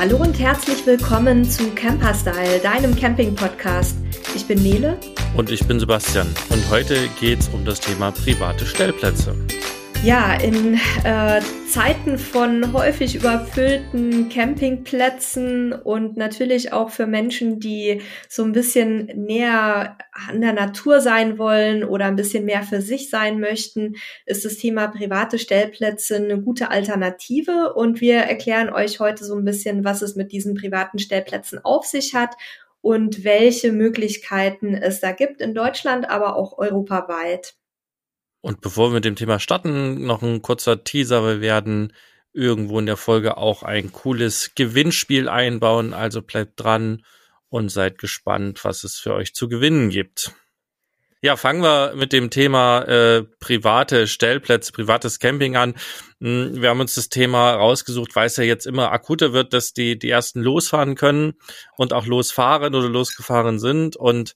Hallo und herzlich willkommen zu Camperstyle, deinem Camping-Podcast. Ich bin Nele. Und ich bin Sebastian. Und heute geht es um das Thema private Stellplätze. Ja, in äh, Zeiten von häufig überfüllten Campingplätzen und natürlich auch für Menschen, die so ein bisschen näher an der Natur sein wollen oder ein bisschen mehr für sich sein möchten, ist das Thema private Stellplätze eine gute Alternative. Und wir erklären euch heute so ein bisschen, was es mit diesen privaten Stellplätzen auf sich hat und welche Möglichkeiten es da gibt in Deutschland, aber auch europaweit. Und bevor wir mit dem Thema starten, noch ein kurzer Teaser. Wir werden irgendwo in der Folge auch ein cooles Gewinnspiel einbauen. Also bleibt dran und seid gespannt, was es für euch zu gewinnen gibt. Ja, fangen wir mit dem Thema äh, private Stellplätze, privates Camping an. Hm, wir haben uns das Thema rausgesucht, weil es ja jetzt immer akuter wird, dass die, die ersten losfahren können und auch losfahren oder losgefahren sind. Und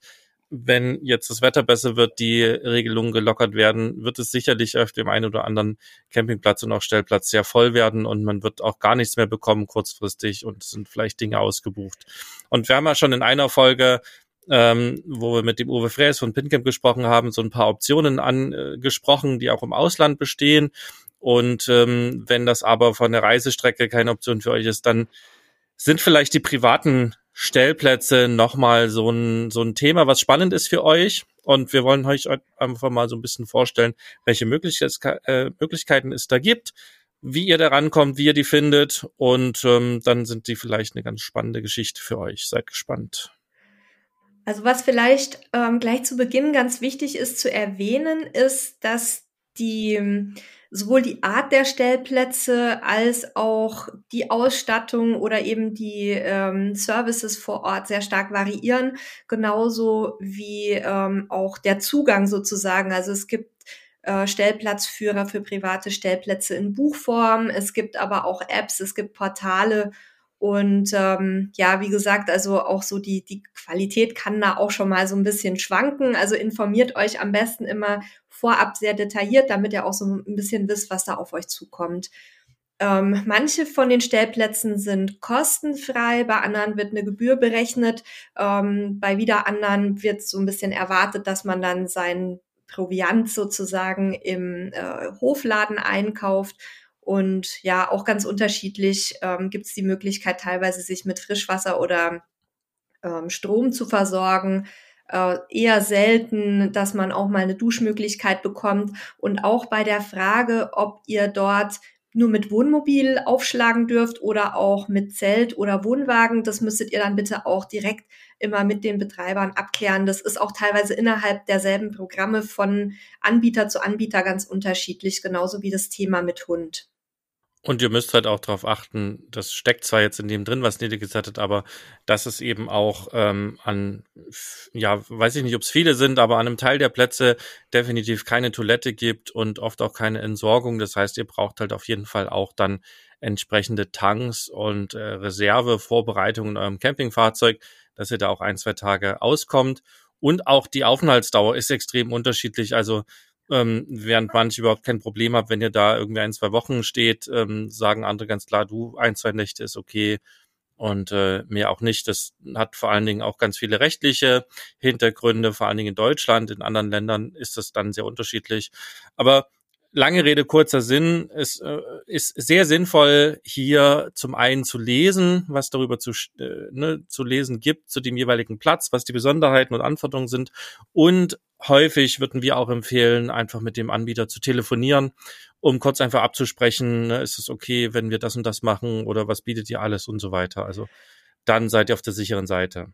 wenn jetzt das Wetter besser wird, die Regelungen gelockert werden, wird es sicherlich auf dem einen oder anderen Campingplatz und auch Stellplatz sehr voll werden und man wird auch gar nichts mehr bekommen kurzfristig und sind vielleicht Dinge ausgebucht. Und wir haben ja schon in einer Folge ähm, wo wir mit dem Uwe Fräs von Pincamp gesprochen haben, so ein paar Optionen angesprochen, die auch im Ausland bestehen. Und ähm, wenn das aber von der Reisestrecke keine Option für euch ist, dann sind vielleicht die privaten Stellplätze nochmal so ein, so ein Thema, was spannend ist für euch. Und wir wollen euch einfach mal so ein bisschen vorstellen, welche äh, Möglichkeiten es da gibt, wie ihr da rankommt, wie ihr die findet. Und ähm, dann sind die vielleicht eine ganz spannende Geschichte für euch. Seid gespannt. Also was vielleicht ähm, gleich zu Beginn ganz wichtig ist zu erwähnen, ist, dass die sowohl die Art der Stellplätze als auch die Ausstattung oder eben die ähm, Services vor Ort sehr stark variieren, genauso wie ähm, auch der Zugang sozusagen. Also es gibt äh, Stellplatzführer für private Stellplätze in Buchform, es gibt aber auch Apps, es gibt Portale und ähm, ja, wie gesagt, also auch so die, die Qualität kann da auch schon mal so ein bisschen schwanken. Also informiert euch am besten immer vorab sehr detailliert, damit ihr auch so ein bisschen wisst, was da auf euch zukommt. Ähm, manche von den Stellplätzen sind kostenfrei, bei anderen wird eine Gebühr berechnet, ähm, bei wieder anderen wird so ein bisschen erwartet, dass man dann sein Proviant sozusagen im äh, Hofladen einkauft. Und ja, auch ganz unterschiedlich ähm, gibt es die Möglichkeit, teilweise sich mit Frischwasser oder ähm, Strom zu versorgen. Äh, eher selten, dass man auch mal eine Duschmöglichkeit bekommt. Und auch bei der Frage, ob ihr dort nur mit Wohnmobil aufschlagen dürft oder auch mit Zelt oder Wohnwagen, das müsstet ihr dann bitte auch direkt immer mit den Betreibern abklären. Das ist auch teilweise innerhalb derselben Programme von Anbieter zu Anbieter ganz unterschiedlich, genauso wie das Thema mit Hund. Und ihr müsst halt auch darauf achten, das steckt zwar jetzt in dem drin, was Nede gesagt hat, aber dass es eben auch ähm, an, ja, weiß ich nicht, ob es viele sind, aber an einem Teil der Plätze definitiv keine Toilette gibt und oft auch keine Entsorgung. Das heißt, ihr braucht halt auf jeden Fall auch dann entsprechende Tanks und äh, Reservevorbereitungen in eurem Campingfahrzeug, dass ihr da auch ein, zwei Tage auskommt. Und auch die Aufenthaltsdauer ist extrem unterschiedlich. Also ähm, während manche überhaupt kein Problem haben, wenn ihr da irgendwie ein, zwei Wochen steht, ähm, sagen andere ganz klar, du, ein, zwei Nächte ist okay und äh, mehr auch nicht. Das hat vor allen Dingen auch ganz viele rechtliche Hintergründe, vor allen Dingen in Deutschland. In anderen Ländern ist das dann sehr unterschiedlich. Aber lange Rede, kurzer Sinn. Es äh, ist sehr sinnvoll, hier zum einen zu lesen, was darüber zu, äh, ne, zu lesen gibt, zu dem jeweiligen Platz, was die Besonderheiten und Anforderungen sind. Und häufig würden wir auch empfehlen, einfach mit dem Anbieter zu telefonieren, um kurz einfach abzusprechen, ne, ist es okay, wenn wir das und das machen oder was bietet ihr alles und so weiter. Also dann seid ihr auf der sicheren Seite.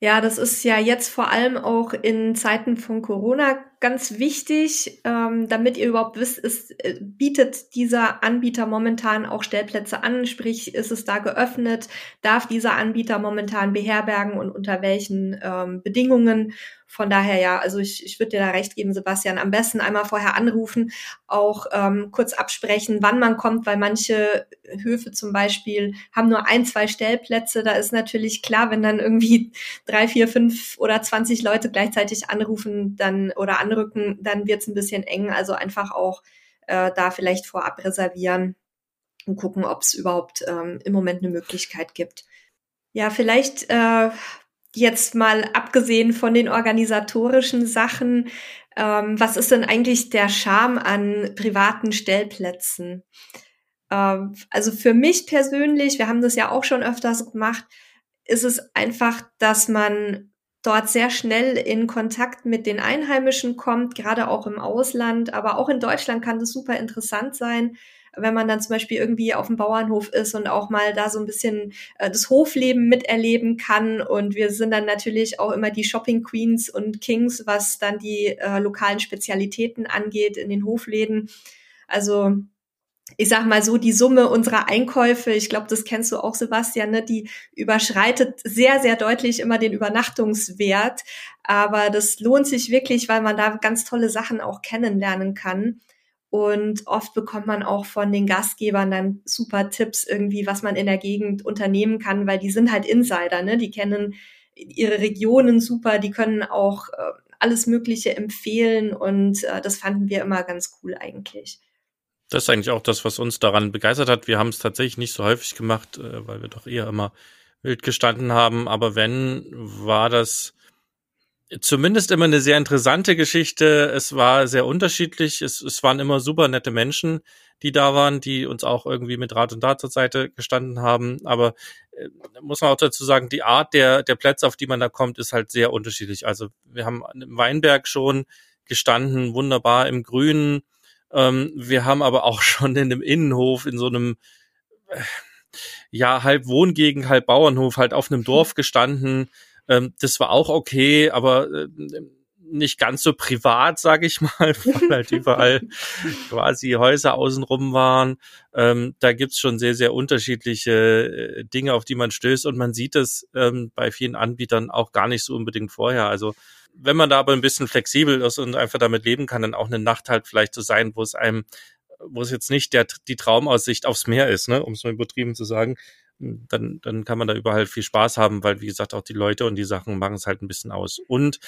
Ja, das ist ja jetzt vor allem auch in Zeiten von Corona ganz wichtig, ähm, damit ihr überhaupt wisst, es äh, bietet dieser Anbieter momentan auch Stellplätze an, sprich, ist es da geöffnet, darf dieser Anbieter momentan beherbergen und unter welchen ähm, Bedingungen von daher ja, also ich, ich würde dir da recht geben, Sebastian, am besten einmal vorher anrufen, auch ähm, kurz absprechen, wann man kommt, weil manche Höfe zum Beispiel haben nur ein, zwei Stellplätze. Da ist natürlich klar, wenn dann irgendwie drei, vier, fünf oder zwanzig Leute gleichzeitig anrufen dann oder anrücken, dann wird's ein bisschen eng. Also einfach auch äh, da vielleicht vorab reservieren. und gucken, ob es überhaupt ähm, im Moment eine Möglichkeit gibt. Ja, vielleicht äh, jetzt mal abgesehen von den organisatorischen Sachen, ähm, was ist denn eigentlich der Charme an privaten Stellplätzen? Ähm, also für mich persönlich, wir haben das ja auch schon öfters gemacht, ist es einfach, dass man dort sehr schnell in Kontakt mit den Einheimischen kommt, gerade auch im Ausland, aber auch in Deutschland kann das super interessant sein, wenn man dann zum Beispiel irgendwie auf dem Bauernhof ist und auch mal da so ein bisschen äh, das Hofleben miterleben kann. Und wir sind dann natürlich auch immer die Shopping Queens und Kings, was dann die äh, lokalen Spezialitäten angeht in den Hofläden. Also ich sag mal so, die Summe unserer Einkäufe, ich glaube, das kennst du auch, Sebastian, ne, die überschreitet sehr, sehr deutlich immer den Übernachtungswert. Aber das lohnt sich wirklich, weil man da ganz tolle Sachen auch kennenlernen kann. Und oft bekommt man auch von den Gastgebern dann super Tipps irgendwie, was man in der Gegend unternehmen kann, weil die sind halt Insider, ne? Die kennen ihre Regionen super, die können auch äh, alles Mögliche empfehlen und äh, das fanden wir immer ganz cool eigentlich. Das ist eigentlich auch das, was uns daran begeistert hat. Wir haben es tatsächlich nicht so häufig gemacht, äh, weil wir doch eher immer wild gestanden haben. Aber wenn, war das zumindest immer eine sehr interessante Geschichte. Es war sehr unterschiedlich. Es, es waren immer super nette Menschen, die da waren, die uns auch irgendwie mit Rat und Tat zur Seite gestanden haben. Aber äh, muss man auch dazu sagen, die Art der, der Plätze, auf die man da kommt, ist halt sehr unterschiedlich. Also wir haben im Weinberg schon gestanden, wunderbar im Grünen ähm, wir haben aber auch schon in einem Innenhof, in so einem, äh, ja, halb Wohngegend, halb Bauernhof, halt auf einem Dorf gestanden. Ähm, das war auch okay, aber äh, nicht ganz so privat, sage ich mal, weil halt überall quasi Häuser außenrum waren. Ähm, da gibt's schon sehr, sehr unterschiedliche äh, Dinge, auf die man stößt und man sieht es ähm, bei vielen Anbietern auch gar nicht so unbedingt vorher. Also wenn man da aber ein bisschen flexibel ist und einfach damit leben kann, dann auch eine Nacht halt vielleicht zu so sein, wo es einem, wo es jetzt nicht der, die Traumaussicht aufs Meer ist, ne, um es mal übertrieben zu sagen, dann, dann kann man da überall viel Spaß haben, weil, wie gesagt, auch die Leute und die Sachen machen es halt ein bisschen aus. Und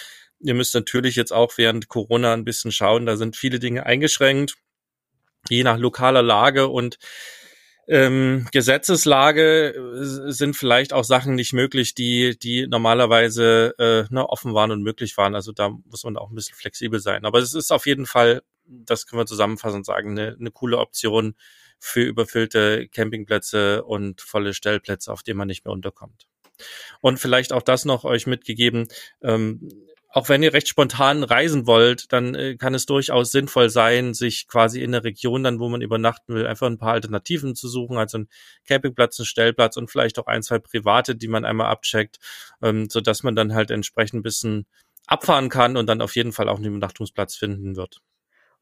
ihr müsst natürlich jetzt auch während Corona ein bisschen schauen, da sind viele Dinge eingeschränkt, je nach lokaler Lage und ähm, Gesetzeslage äh, sind vielleicht auch Sachen nicht möglich, die, die normalerweise äh, ne, offen waren und möglich waren. Also da muss man auch ein bisschen flexibel sein. Aber es ist auf jeden Fall, das können wir zusammenfassen und sagen, eine, eine coole Option für überfüllte Campingplätze und volle Stellplätze, auf denen man nicht mehr unterkommt. Und vielleicht auch das noch euch mitgegeben. Ähm, auch wenn ihr recht spontan reisen wollt, dann äh, kann es durchaus sinnvoll sein, sich quasi in der Region dann, wo man übernachten will, einfach ein paar Alternativen zu suchen, also einen Campingplatz, einen Stellplatz und vielleicht auch ein, zwei private, die man einmal abcheckt, ähm, so dass man dann halt entsprechend ein bisschen abfahren kann und dann auf jeden Fall auch einen Übernachtungsplatz finden wird.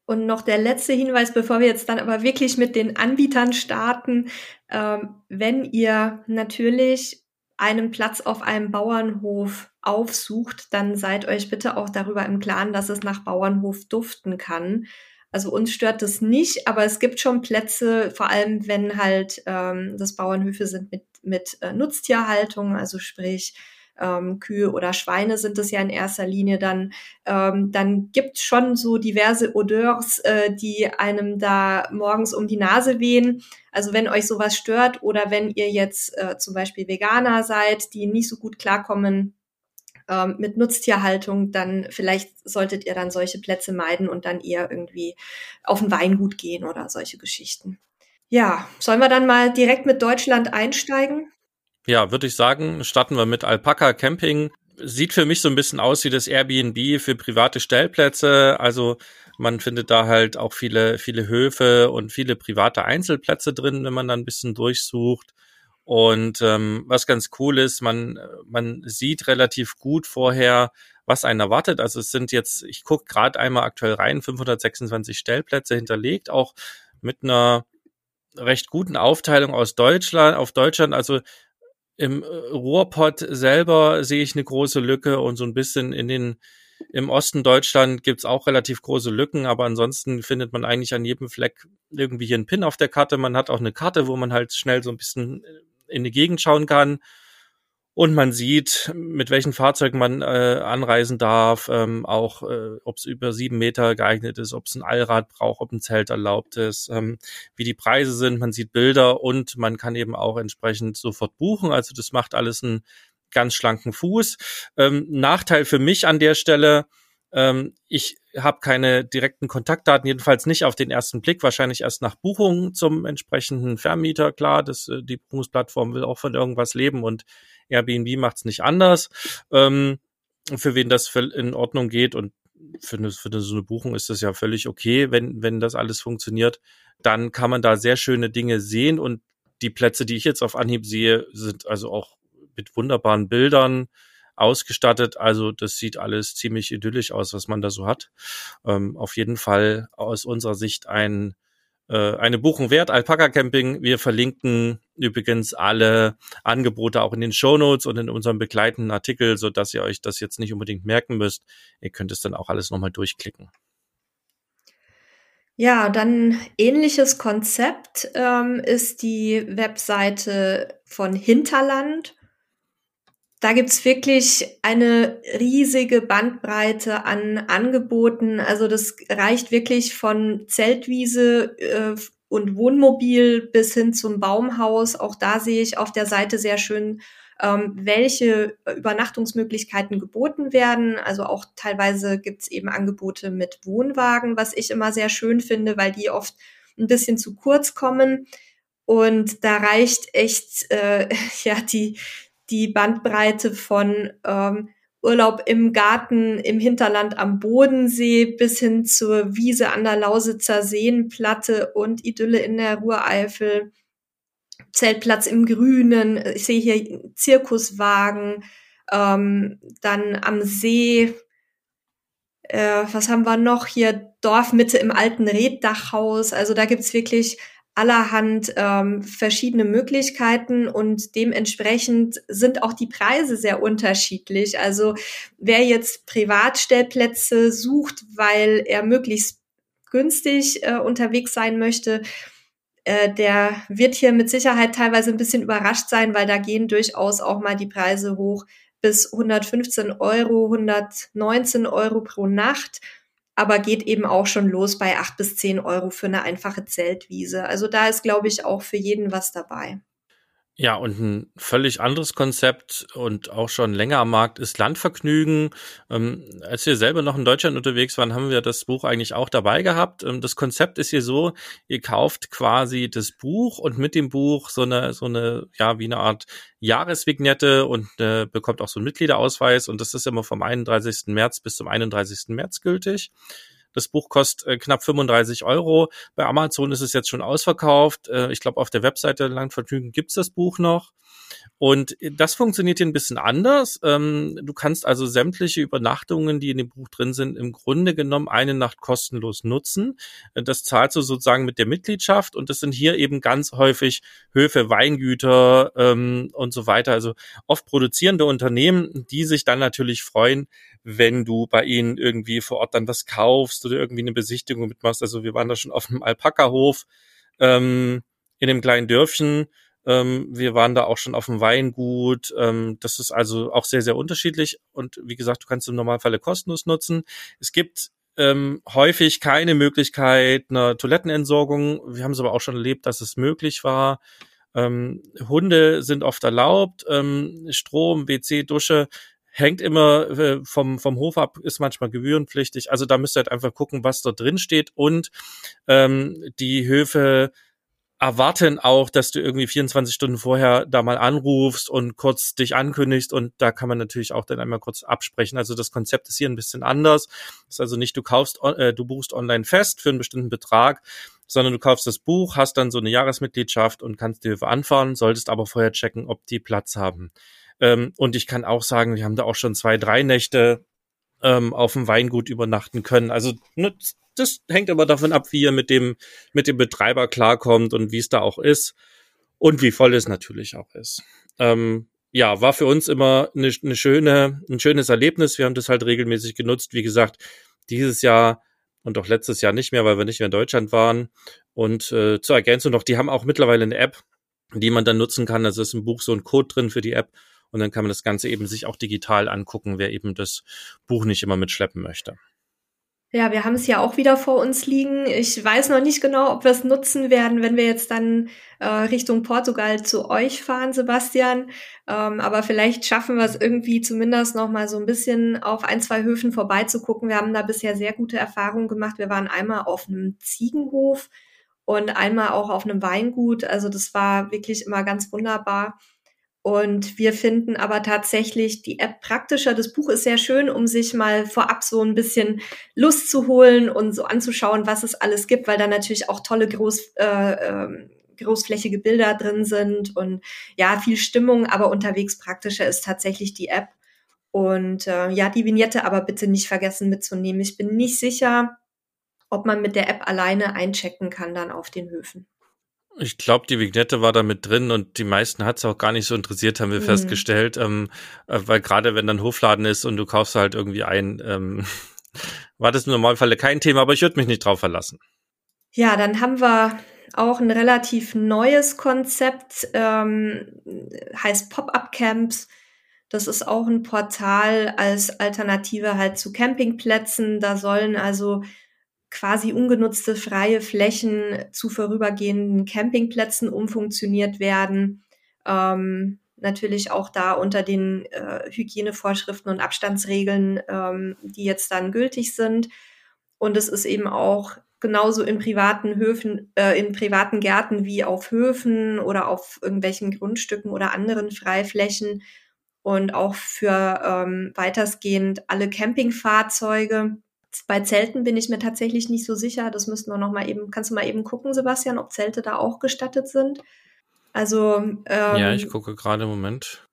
Und noch der letzte Hinweis, bevor wir jetzt dann aber wirklich mit den Anbietern starten. Ähm, wenn ihr natürlich einen Platz auf einem Bauernhof aufsucht, dann seid euch bitte auch darüber im Klaren, dass es nach Bauernhof duften kann. Also uns stört das nicht, aber es gibt schon Plätze, vor allem wenn halt ähm, das Bauernhöfe sind mit, mit äh, Nutztierhaltung, also sprich ähm, Kühe oder Schweine sind es ja in erster Linie, dann, ähm, dann gibt schon so diverse Odeurs, äh, die einem da morgens um die Nase wehen. Also wenn euch sowas stört oder wenn ihr jetzt äh, zum Beispiel Veganer seid, die nicht so gut klarkommen ähm, mit Nutztierhaltung, dann vielleicht solltet ihr dann solche Plätze meiden und dann eher irgendwie auf ein Weingut gehen oder solche Geschichten. Ja, sollen wir dann mal direkt mit Deutschland einsteigen? Ja, würde ich sagen, starten wir mit Alpaka Camping. Sieht für mich so ein bisschen aus wie das Airbnb für private Stellplätze. Also man findet da halt auch viele, viele Höfe und viele private Einzelplätze drin, wenn man da ein bisschen durchsucht. Und ähm, was ganz cool ist, man, man sieht relativ gut vorher, was einen erwartet. Also es sind jetzt, ich gucke gerade einmal aktuell rein, 526 Stellplätze hinterlegt, auch mit einer recht guten Aufteilung aus Deutschland, auf Deutschland. Also im Ruhrpott selber sehe ich eine große Lücke und so ein bisschen in den im Osten Deutschland gibt's auch relativ große Lücken, aber ansonsten findet man eigentlich an jedem Fleck irgendwie hier einen Pin auf der Karte. Man hat auch eine Karte, wo man halt schnell so ein bisschen in die Gegend schauen kann. Und man sieht, mit welchen Fahrzeugen man äh, anreisen darf, ähm, auch äh, ob es über sieben Meter geeignet ist, ob es ein Allrad braucht, ob ein Zelt erlaubt ist, ähm, wie die Preise sind. Man sieht Bilder und man kann eben auch entsprechend sofort buchen. Also das macht alles einen ganz schlanken Fuß. Ähm, Nachteil für mich an der Stelle, ähm, ich habe keine direkten Kontaktdaten, jedenfalls nicht auf den ersten Blick, wahrscheinlich erst nach Buchung zum entsprechenden Vermieter. Klar, das, äh, die Buchungsplattform will auch von irgendwas leben und Airbnb macht's nicht anders. Ähm, für wen das in Ordnung geht und für, eine, für so eine Buchung ist das ja völlig okay, wenn, wenn das alles funktioniert. Dann kann man da sehr schöne Dinge sehen und die Plätze, die ich jetzt auf Anhieb sehe, sind also auch mit wunderbaren Bildern, ausgestattet. Also das sieht alles ziemlich idyllisch aus, was man da so hat. Ähm, auf jeden Fall aus unserer Sicht ein eine Buchung wert, Alpaka Camping. Wir verlinken übrigens alle Angebote auch in den Show Notes und in unserem begleitenden Artikel, so dass ihr euch das jetzt nicht unbedingt merken müsst. Ihr könnt es dann auch alles nochmal durchklicken. Ja, dann ähnliches Konzept ähm, ist die Webseite von Hinterland. Da gibt's wirklich eine riesige Bandbreite an Angeboten. Also das reicht wirklich von Zeltwiese äh, und Wohnmobil bis hin zum Baumhaus. Auch da sehe ich auf der Seite sehr schön, ähm, welche Übernachtungsmöglichkeiten geboten werden. Also auch teilweise gibt's eben Angebote mit Wohnwagen, was ich immer sehr schön finde, weil die oft ein bisschen zu kurz kommen. Und da reicht echt äh, ja die die Bandbreite von ähm, Urlaub im Garten, im Hinterland am Bodensee bis hin zur Wiese an der Lausitzer Seenplatte und Idylle in der Ruhreifel, Zeltplatz im Grünen, ich sehe hier Zirkuswagen, ähm, dann am See, äh, was haben wir noch hier, Dorfmitte im alten Reddachhaus, also da gibt's wirklich allerhand ähm, verschiedene Möglichkeiten und dementsprechend sind auch die Preise sehr unterschiedlich. Also wer jetzt Privatstellplätze sucht, weil er möglichst günstig äh, unterwegs sein möchte, äh, der wird hier mit Sicherheit teilweise ein bisschen überrascht sein, weil da gehen durchaus auch mal die Preise hoch bis 115 Euro, 119 Euro pro Nacht aber geht eben auch schon los bei acht bis zehn Euro für eine einfache Zeltwiese. Also da ist, glaube ich, auch für jeden was dabei. Ja, und ein völlig anderes Konzept und auch schon länger am Markt ist Landvergnügen. Ähm, als wir selber noch in Deutschland unterwegs waren, haben wir das Buch eigentlich auch dabei gehabt. Ähm, das Konzept ist hier so, ihr kauft quasi das Buch und mit dem Buch so eine, so eine, ja, wie eine Art Jahresvignette und äh, bekommt auch so einen Mitgliederausweis und das ist immer vom 31. März bis zum 31. März gültig. Das Buch kostet äh, knapp 35 Euro. Bei Amazon ist es jetzt schon ausverkauft. Äh, ich glaube, auf der Webseite Langvergnügen gibt's das Buch noch. Und das funktioniert hier ein bisschen anders. Ähm, du kannst also sämtliche Übernachtungen, die in dem Buch drin sind, im Grunde genommen eine Nacht kostenlos nutzen. Äh, das zahlst du sozusagen mit der Mitgliedschaft und das sind hier eben ganz häufig Höfe, Weingüter ähm, und so weiter. Also oft produzierende Unternehmen, die sich dann natürlich freuen, wenn du bei ihnen irgendwie vor Ort dann was kaufst oder irgendwie eine Besichtigung mitmachst. Also wir waren da schon auf einem Alpaka-Hof ähm, in einem kleinen Dörfchen. Ähm, wir waren da auch schon auf dem Weingut. Ähm, das ist also auch sehr, sehr unterschiedlich. Und wie gesagt, du kannst im Normalfall kostenlos nutzen. Es gibt ähm, häufig keine Möglichkeit einer Toilettenentsorgung. Wir haben es aber auch schon erlebt, dass es möglich war. Ähm, Hunde sind oft erlaubt, ähm, Strom, WC, Dusche hängt immer äh, vom, vom Hof ab, ist manchmal gebührenpflichtig. Also da müsst ihr halt einfach gucken, was dort drin steht. Und ähm, die Höfe erwarten auch, dass du irgendwie 24 Stunden vorher da mal anrufst und kurz dich ankündigst und da kann man natürlich auch dann einmal kurz absprechen. Also das Konzept ist hier ein bisschen anders. Das ist also nicht, du kaufst, äh, du buchst online fest für einen bestimmten Betrag, sondern du kaufst das Buch, hast dann so eine Jahresmitgliedschaft und kannst die Höfe anfahren, solltest aber vorher checken, ob die Platz haben. Ähm, und ich kann auch sagen, wir haben da auch schon zwei, drei Nächte ähm, auf dem Weingut übernachten können. Also ne, das hängt aber davon ab, wie ihr mit dem, mit dem Betreiber klarkommt und wie es da auch ist und wie voll es natürlich auch ist. Ähm, ja, war für uns immer eine, eine schöne, ein schönes Erlebnis. Wir haben das halt regelmäßig genutzt. Wie gesagt, dieses Jahr und auch letztes Jahr nicht mehr, weil wir nicht mehr in Deutschland waren. Und äh, zur Ergänzung noch, die haben auch mittlerweile eine App, die man dann nutzen kann. Also ist im Buch so ein Code drin für die App Und dann kann man das Ganze eben sich auch digital angucken, wer eben das Buch nicht immer mitschleppen möchte. Ja, wir haben es ja auch wieder vor uns liegen. Ich weiß noch nicht genau, ob wir es nutzen werden, wenn wir jetzt dann äh, Richtung Portugal zu euch fahren, Sebastian. Ähm, aber vielleicht schaffen wir es irgendwie zumindest noch mal so ein bisschen auf ein, zwei Höfen vorbeizugucken. Wir haben da bisher sehr gute Erfahrungen gemacht. Wir waren einmal auf einem Ziegenhof und einmal auch auf einem Weingut. Also das war wirklich immer ganz wunderbar. Und wir finden aber tatsächlich die App praktischer. Das Buch ist sehr schön, um sich mal vorab so ein bisschen Lust zu holen und so anzuschauen, was es alles gibt, weil da natürlich auch tolle groß, äh, äh, großflächige Bilder drin sind und ja, viel Stimmung, aber unterwegs praktischer ist tatsächlich die App. Und äh, ja, die Vignette aber bitte nicht vergessen mitzunehmen. Ich bin nicht sicher, ob man mit der App alleine einchecken kann dann auf den Höfen. Ich glaube, die Vignette war da mit drin und die meisten hat es auch gar nicht so interessiert, haben wir mhm. festgestellt. Ähm, äh, weil gerade wenn dann Hofladen ist und du kaufst halt irgendwie ein, ähm, war das im Normalfall kein Thema, aber ich würde mich nicht drauf verlassen. Ja, dann haben wir auch ein relativ neues Konzept, ähm, heißt Pop-up Camps. Das ist auch ein Portal als Alternative halt zu Campingplätzen. Da sollen also quasi ungenutzte freie Flächen zu vorübergehenden Campingplätzen umfunktioniert werden. Ähm, natürlich auch da unter den äh, Hygienevorschriften und Abstandsregeln, ähm, die jetzt dann gültig sind. Und es ist eben auch genauso in privaten Höfen, äh, in privaten Gärten wie auf Höfen oder auf irgendwelchen Grundstücken oder anderen Freiflächen und auch für ähm, weitestgehend alle Campingfahrzeuge bei Zelten bin ich mir tatsächlich nicht so sicher. Das müssten wir noch mal eben. Kannst du mal eben gucken, Sebastian, ob Zelte da auch gestattet sind? Also ähm, ja, ich gucke gerade im Moment.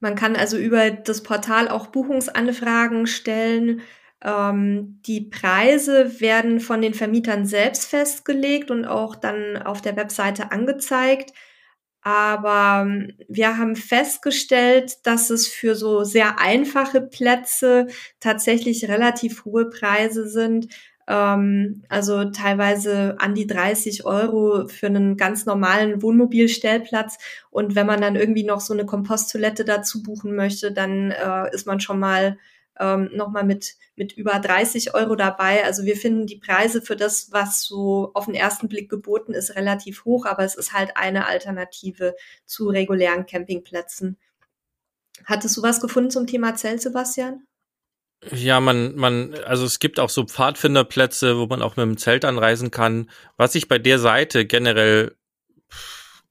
Man kann also über das Portal auch Buchungsanfragen stellen. Ähm, die Preise werden von den Vermietern selbst festgelegt und auch dann auf der Webseite angezeigt. Aber ähm, wir haben festgestellt, dass es für so sehr einfache Plätze tatsächlich relativ hohe Preise sind. Ähm, also teilweise an die 30 Euro für einen ganz normalen Wohnmobilstellplatz. Und wenn man dann irgendwie noch so eine Komposttoilette dazu buchen möchte, dann äh, ist man schon mal ähm, nochmal mit, mit über 30 Euro dabei. Also wir finden die Preise für das, was so auf den ersten Blick geboten ist, relativ hoch, aber es ist halt eine Alternative zu regulären Campingplätzen. Hattest du was gefunden zum Thema Zelt, Sebastian? Ja, man, man, also es gibt auch so Pfadfinderplätze, wo man auch mit dem Zelt anreisen kann. Was ich bei der Seite generell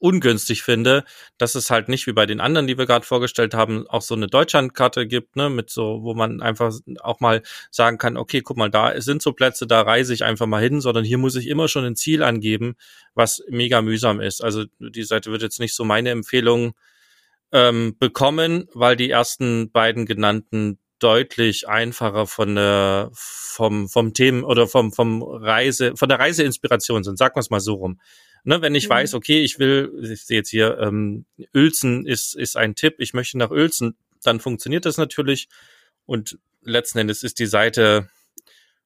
ungünstig finde, dass es halt nicht wie bei den anderen, die wir gerade vorgestellt haben, auch so eine Deutschlandkarte gibt, ne, mit so, wo man einfach auch mal sagen kann, okay, guck mal, da sind so Plätze, da reise ich einfach mal hin, sondern hier muss ich immer schon ein Ziel angeben, was mega mühsam ist. Also die Seite wird jetzt nicht so meine Empfehlung ähm, bekommen, weil die ersten beiden genannten deutlich einfacher von der vom vom Themen oder vom vom Reise von der Reiseinspiration sind, sagen wir es mal so rum. Ne, wenn ich mhm. weiß, okay, ich will, ich sehe jetzt hier, ähm, Uelzen ist, ist ein Tipp, ich möchte nach Uelzen, dann funktioniert das natürlich. Und letzten Endes ist die Seite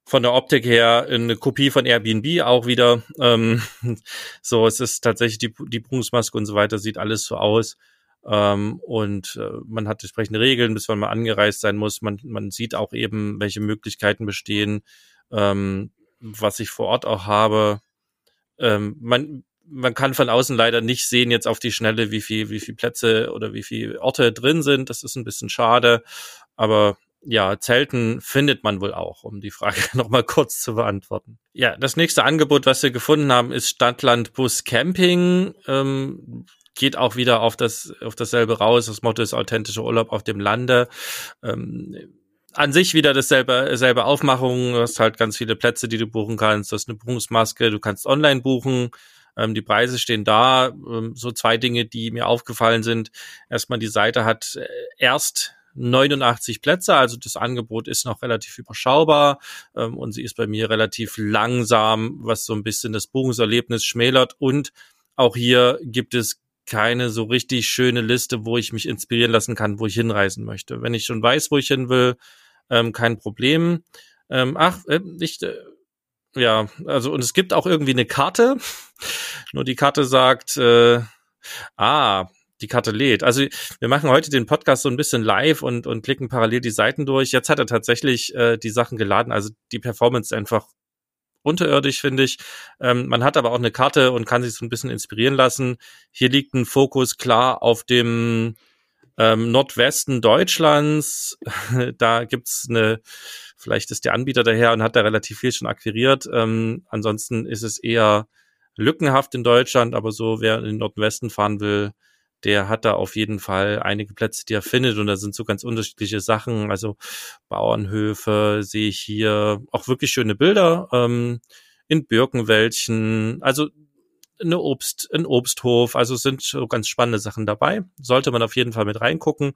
von der Optik her eine Kopie von Airbnb auch wieder. Ähm, so, es ist tatsächlich die, die Buchungsmaske und so weiter, sieht alles so aus. Ähm, und äh, man hat entsprechende Regeln, bis man mal angereist sein muss. Man, man sieht auch eben, welche Möglichkeiten bestehen, ähm, was ich vor Ort auch habe. Ähm, man, man kann von außen leider nicht sehen jetzt auf die Schnelle, wie viel, wie viel Plätze oder wie viele Orte drin sind. Das ist ein bisschen schade. Aber ja, Zelten findet man wohl auch, um die Frage nochmal kurz zu beantworten. Ja, das nächste Angebot, was wir gefunden haben, ist Stadtland Bus Camping. Ähm, geht auch wieder auf das auf dasselbe raus. Das Motto ist authentischer Urlaub auf dem Lande. Ähm, an sich wieder dasselbe selbe Aufmachung. Du hast halt ganz viele Plätze, die du buchen kannst. Du hast eine Buchungsmaske. Du kannst online buchen. Ähm, die Preise stehen da. Ähm, so zwei Dinge, die mir aufgefallen sind. Erstmal die Seite hat äh, erst 89 Plätze, also das Angebot ist noch relativ überschaubar ähm, und sie ist bei mir relativ langsam, was so ein bisschen das Buchungserlebnis schmälert und auch hier gibt es keine so richtig schöne Liste, wo ich mich inspirieren lassen kann, wo ich hinreisen möchte. Wenn ich schon weiß, wo ich hin will, ähm, kein Problem. Ähm, ach, äh, ich, äh, ja, also und es gibt auch irgendwie eine Karte. Nur die Karte sagt, äh, ah, die Karte lädt. Also wir machen heute den Podcast so ein bisschen live und, und klicken parallel die Seiten durch. Jetzt hat er tatsächlich äh, die Sachen geladen. Also die Performance einfach unterirdisch, finde ich. Ähm, man hat aber auch eine Karte und kann sich so ein bisschen inspirieren lassen. Hier liegt ein Fokus klar auf dem ähm, Nordwesten Deutschlands. da gibt's eine, vielleicht ist der Anbieter daher und hat da relativ viel schon akquiriert. Ähm, ansonsten ist es eher lückenhaft in Deutschland, aber so, wer in den Nordwesten fahren will, der hat da auf jeden Fall einige Plätze, die er findet und da sind so ganz unterschiedliche Sachen, also Bauernhöfe sehe ich hier, auch wirklich schöne Bilder ähm, in Birkenwäldchen, also eine Obst, ein Obsthof, also sind so ganz spannende Sachen dabei, sollte man auf jeden Fall mit reingucken.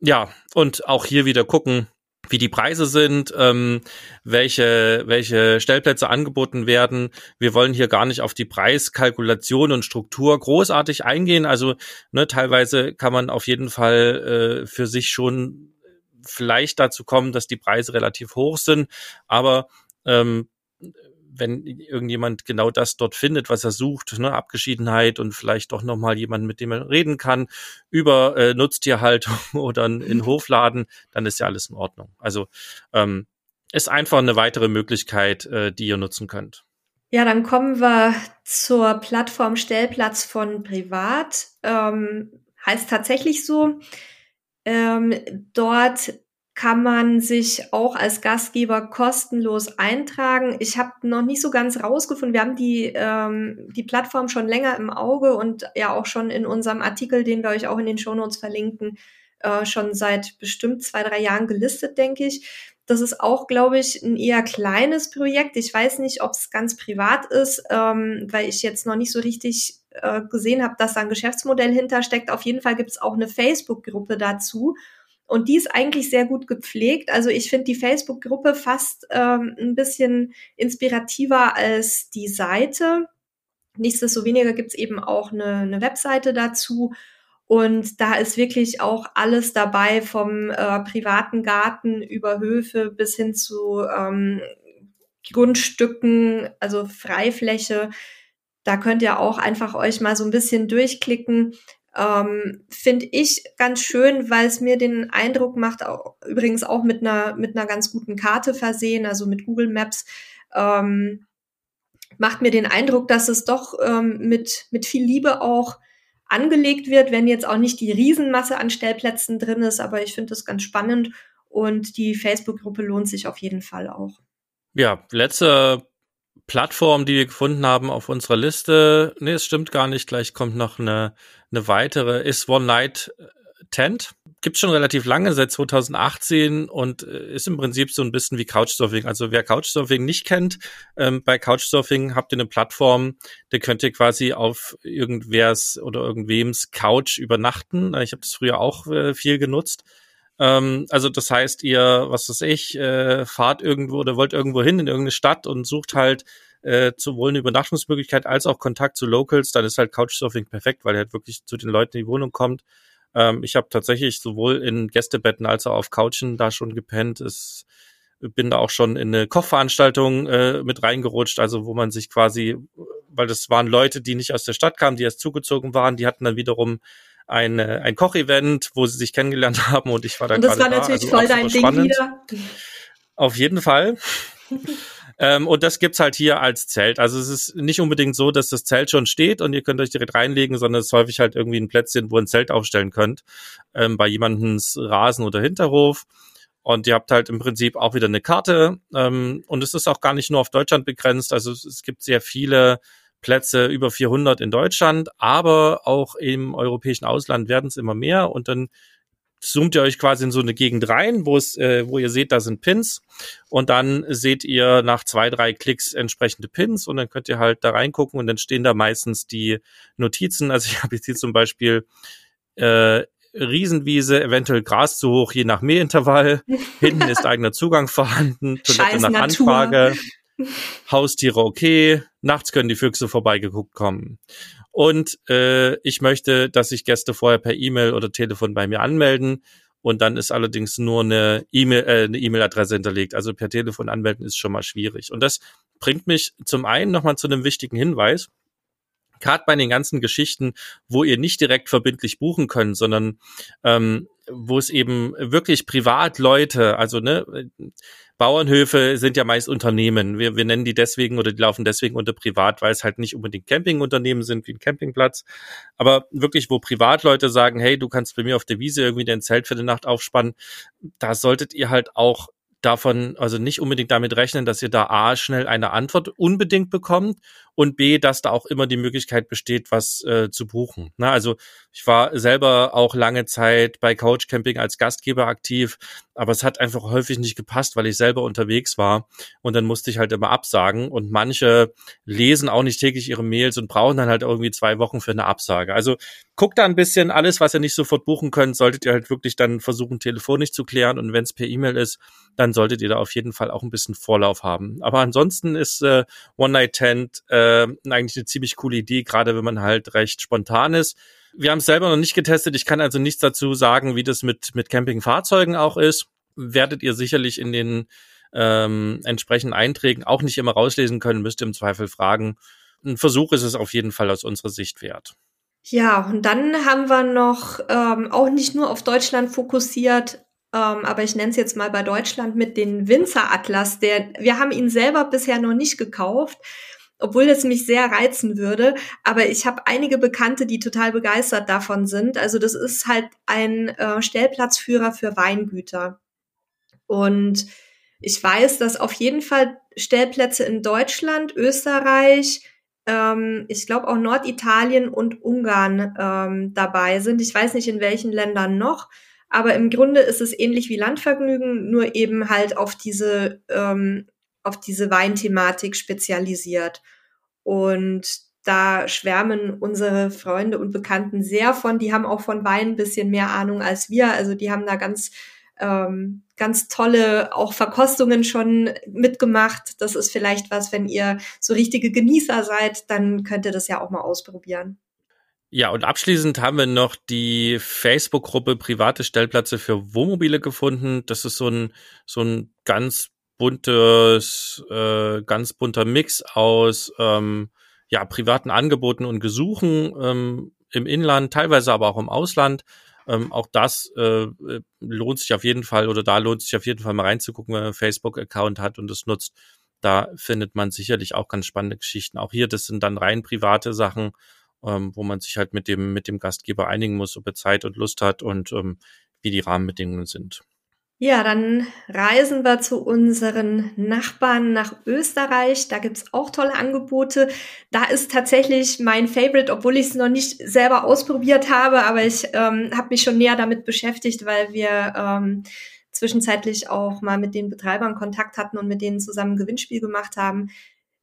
Ja, und auch hier wieder gucken, wie die Preise sind, ähm, welche, welche Stellplätze angeboten werden. Wir wollen hier gar nicht auf die Preiskalkulation und Struktur großartig eingehen. Also ne, teilweise kann man auf jeden Fall äh, für sich schon vielleicht dazu kommen, dass die Preise relativ hoch sind. Aber ähm, wenn irgendjemand genau das dort findet, was er sucht, ne, Abgeschiedenheit und vielleicht doch nochmal jemand, mit dem er reden kann, über äh, Nutztierhaltung oder in Hofladen, dann ist ja alles in Ordnung. Also ähm, ist einfach eine weitere Möglichkeit, äh, die ihr nutzen könnt. Ja, dann kommen wir zur Plattform Stellplatz von Privat. Ähm, heißt tatsächlich so. Ähm, dort kann man sich auch als Gastgeber kostenlos eintragen. Ich habe noch nicht so ganz rausgefunden. Wir haben die, ähm, die Plattform schon länger im Auge und ja auch schon in unserem Artikel, den wir euch auch in den Shownotes verlinken, äh, schon seit bestimmt zwei, drei Jahren gelistet, denke ich. Das ist auch, glaube ich, ein eher kleines Projekt. Ich weiß nicht, ob es ganz privat ist, ähm, weil ich jetzt noch nicht so richtig äh, gesehen habe, dass da ein Geschäftsmodell hintersteckt. Auf jeden Fall gibt es auch eine Facebook-Gruppe dazu. Und die ist eigentlich sehr gut gepflegt. Also ich finde die Facebook-Gruppe fast ähm, ein bisschen inspirativer als die Seite. Nichtsdestoweniger gibt es eben auch eine, eine Webseite dazu. Und da ist wirklich auch alles dabei, vom äh, privaten Garten über Höfe bis hin zu ähm, Grundstücken, also Freifläche. Da könnt ihr auch einfach euch mal so ein bisschen durchklicken. Ähm, Finde ich ganz schön, weil es mir den Eindruck macht, auch, übrigens auch mit einer, mit einer ganz guten Karte versehen, also mit Google Maps, ähm, macht mir den Eindruck, dass es doch ähm, mit, mit viel Liebe auch angelegt wird, wenn jetzt auch nicht die Riesenmasse an Stellplätzen drin ist, aber ich finde das ganz spannend und die Facebook-Gruppe lohnt sich auf jeden Fall auch. Ja, letzter Plattform, die wir gefunden haben auf unserer Liste. Nee, es stimmt gar nicht. Gleich kommt noch eine, eine weitere. Ist One Night Tent. Gibt's schon relativ lange, seit 2018 und äh, ist im Prinzip so ein bisschen wie Couchsurfing. Also wer Couchsurfing nicht kennt, ähm, bei Couchsurfing habt ihr eine Plattform, da könnt ihr quasi auf irgendwers oder irgendwems Couch übernachten. Ich habe das früher auch äh, viel genutzt ähm, also das heißt, ihr, was weiß ich, äh, fahrt irgendwo oder wollt irgendwo hin in irgendeine Stadt und sucht halt äh, sowohl eine Übernachtungsmöglichkeit als auch Kontakt zu Locals, dann ist halt Couchsurfing perfekt, weil er halt wirklich zu den Leuten in die Wohnung kommt. Ähm, ich habe tatsächlich sowohl in Gästebetten als auch auf Couchen da schon gepennt. Es bin da auch schon in eine Kochveranstaltung äh, mit reingerutscht, also wo man sich quasi, weil das waren Leute, die nicht aus der Stadt kamen, die erst zugezogen waren, die hatten dann wiederum ein, ein Kochevent, wo sie sich kennengelernt haben und ich war da Und das war natürlich da. also voll dein Ding spannend. wieder. Auf jeden Fall. ähm, und das gibt's halt hier als Zelt. Also es ist nicht unbedingt so, dass das Zelt schon steht und ihr könnt euch direkt reinlegen, sondern es ist häufig halt irgendwie ein Plätzchen, wo ihr ein Zelt aufstellen könnt, ähm, bei jemandens Rasen oder Hinterhof. Und ihr habt halt im Prinzip auch wieder eine Karte. Ähm, und es ist auch gar nicht nur auf Deutschland begrenzt. Also es gibt sehr viele Plätze über 400 in Deutschland, aber auch im europäischen Ausland werden es immer mehr und dann zoomt ihr euch quasi in so eine Gegend rein, wo es, äh, wo ihr seht, da sind Pins und dann seht ihr nach zwei, drei Klicks entsprechende Pins und dann könnt ihr halt da reingucken und dann stehen da meistens die Notizen. Also ich habe jetzt hier zum Beispiel äh, Riesenwiese, eventuell Gras zu hoch, je nach Mähintervall. Hinten ist eigener Zugang vorhanden, Toilette nach Natur. Anfrage. Haustiere okay, nachts können die Füchse vorbeigeguckt kommen. Und äh, ich möchte, dass sich Gäste vorher per E-Mail oder Telefon bei mir anmelden. Und dann ist allerdings nur eine E-Mail, äh, eine E-Mail-Adresse hinterlegt. Also per Telefon anmelden ist schon mal schwierig. Und das bringt mich zum einen nochmal zu einem wichtigen Hinweis. gerade bei den ganzen Geschichten, wo ihr nicht direkt verbindlich buchen könnt, sondern ähm, wo es eben wirklich Privatleute, also ne, Bauernhöfe sind ja meist Unternehmen. Wir, wir nennen die deswegen oder die laufen deswegen unter privat, weil es halt nicht unbedingt Campingunternehmen sind wie ein Campingplatz. Aber wirklich, wo Privatleute sagen, hey, du kannst bei mir auf der Wiese irgendwie dein Zelt für die Nacht aufspannen, da solltet ihr halt auch davon, also nicht unbedingt damit rechnen, dass ihr da A schnell eine Antwort unbedingt bekommt und B, dass da auch immer die Möglichkeit besteht, was äh, zu buchen. Na, also ich war selber auch lange Zeit bei Couch Camping als Gastgeber aktiv, aber es hat einfach häufig nicht gepasst, weil ich selber unterwegs war und dann musste ich halt immer absagen und manche lesen auch nicht täglich ihre Mails und brauchen dann halt irgendwie zwei Wochen für eine Absage. Also guckt da ein bisschen alles, was ihr nicht sofort buchen könnt, solltet ihr halt wirklich dann versuchen, telefonisch zu klären und wenn es per E-Mail ist, dann solltet ihr da auf jeden Fall auch ein bisschen Vorlauf haben. Aber ansonsten ist äh, One Night Tent äh, eigentlich eine ziemlich coole Idee, gerade wenn man halt recht spontan ist. Wir haben es selber noch nicht getestet. Ich kann also nichts dazu sagen, wie das mit, mit Campingfahrzeugen auch ist. Werdet ihr sicherlich in den ähm, entsprechenden Einträgen auch nicht immer rauslesen können, müsst ihr im Zweifel fragen. Ein Versuch ist es auf jeden Fall aus unserer Sicht wert. Ja, und dann haben wir noch ähm, auch nicht nur auf Deutschland fokussiert, ähm, aber ich nenne es jetzt mal bei Deutschland mit den Winzer Atlas. Der, wir haben ihn selber bisher noch nicht gekauft, obwohl es mich sehr reizen würde. Aber ich habe einige Bekannte, die total begeistert davon sind. Also das ist halt ein äh, Stellplatzführer für Weingüter. Und ich weiß, dass auf jeden Fall Stellplätze in Deutschland, Österreich, ähm, ich glaube auch Norditalien und Ungarn ähm, dabei sind. Ich weiß nicht in welchen Ländern noch. Aber im Grunde ist es ähnlich wie Landvergnügen, nur eben halt auf diese, ähm, auf diese Weinthematik spezialisiert. Und da schwärmen unsere Freunde und Bekannten sehr von. Die haben auch von Wein ein bisschen mehr Ahnung als wir. Also die haben da ganz, ähm, ganz tolle auch Verkostungen schon mitgemacht. Das ist vielleicht was, wenn ihr so richtige Genießer seid, dann könnt ihr das ja auch mal ausprobieren. Ja, und abschließend haben wir noch die Facebook-Gruppe Private Stellplätze für Wohnmobile gefunden. Das ist so ein, so ein ganz buntes, äh, ganz bunter Mix aus ähm, ja, privaten Angeboten und Gesuchen ähm, im Inland, teilweise aber auch im Ausland. Ähm, auch das äh, lohnt sich auf jeden Fall oder da lohnt sich auf jeden Fall mal reinzugucken, wenn man einen Facebook-Account hat und es nutzt. Da findet man sicherlich auch ganz spannende Geschichten. Auch hier, das sind dann rein private Sachen ähm, wo man sich halt mit dem, mit dem Gastgeber einigen muss, ob er Zeit und Lust hat und ähm, wie die Rahmenbedingungen sind. Ja, dann reisen wir zu unseren Nachbarn nach Österreich. Da gibt's auch tolle Angebote. Da ist tatsächlich mein Favorite, obwohl ich es noch nicht selber ausprobiert habe, aber ich ähm, habe mich schon näher damit beschäftigt, weil wir ähm, zwischenzeitlich auch mal mit den Betreibern Kontakt hatten und mit denen zusammen ein Gewinnspiel gemacht haben.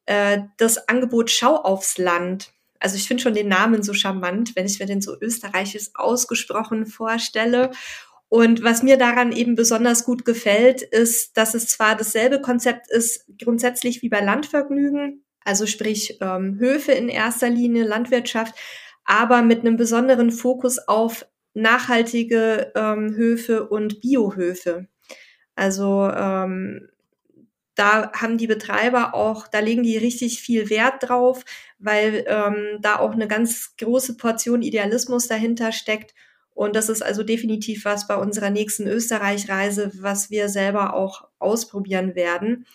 Äh, das Angebot Schau aufs Land. Also ich finde schon den Namen so charmant, wenn ich mir den so österreichisch ausgesprochen vorstelle. Und was mir daran eben besonders gut gefällt, ist, dass es zwar dasselbe Konzept ist, grundsätzlich wie bei Landvergnügen, also sprich ähm, Höfe in erster Linie, Landwirtschaft, aber mit einem besonderen Fokus auf nachhaltige ähm, Höfe und Biohöfe. Also ähm, da haben die Betreiber auch, da legen die richtig viel Wert drauf, weil ähm, da auch eine ganz große Portion Idealismus dahinter steckt. Und das ist also definitiv was bei unserer nächsten Österreich-Reise, was wir selber auch ausprobieren werden.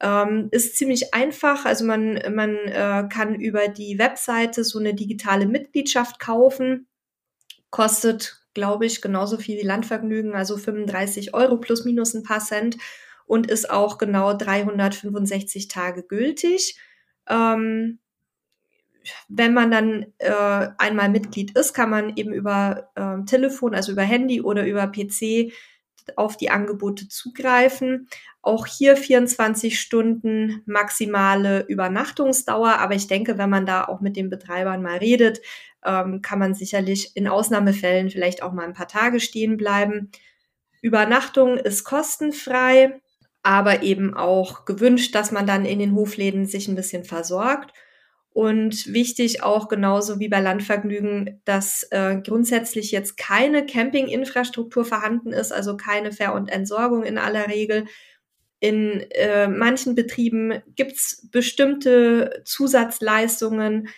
Ähm, ist ziemlich einfach. Also man, man äh, kann über die Webseite so eine digitale Mitgliedschaft kaufen. Kostet, glaube ich, genauso viel wie Landvergnügen, also 35 Euro plus minus ein paar Cent und ist auch genau 365 Tage gültig. Ähm, wenn man dann äh, einmal Mitglied ist, kann man eben über äh, Telefon, also über Handy oder über PC auf die Angebote zugreifen. Auch hier 24 Stunden maximale Übernachtungsdauer, aber ich denke, wenn man da auch mit den Betreibern mal redet, ähm, kann man sicherlich in Ausnahmefällen vielleicht auch mal ein paar Tage stehen bleiben. Übernachtung ist kostenfrei aber eben auch gewünscht, dass man dann in den Hofläden sich ein bisschen versorgt. Und wichtig auch genauso wie bei Landvergnügen, dass äh, grundsätzlich jetzt keine Campinginfrastruktur vorhanden ist, also keine Ver- und Entsorgung in aller Regel. In äh, manchen Betrieben gibt's bestimmte Zusatzleistungen,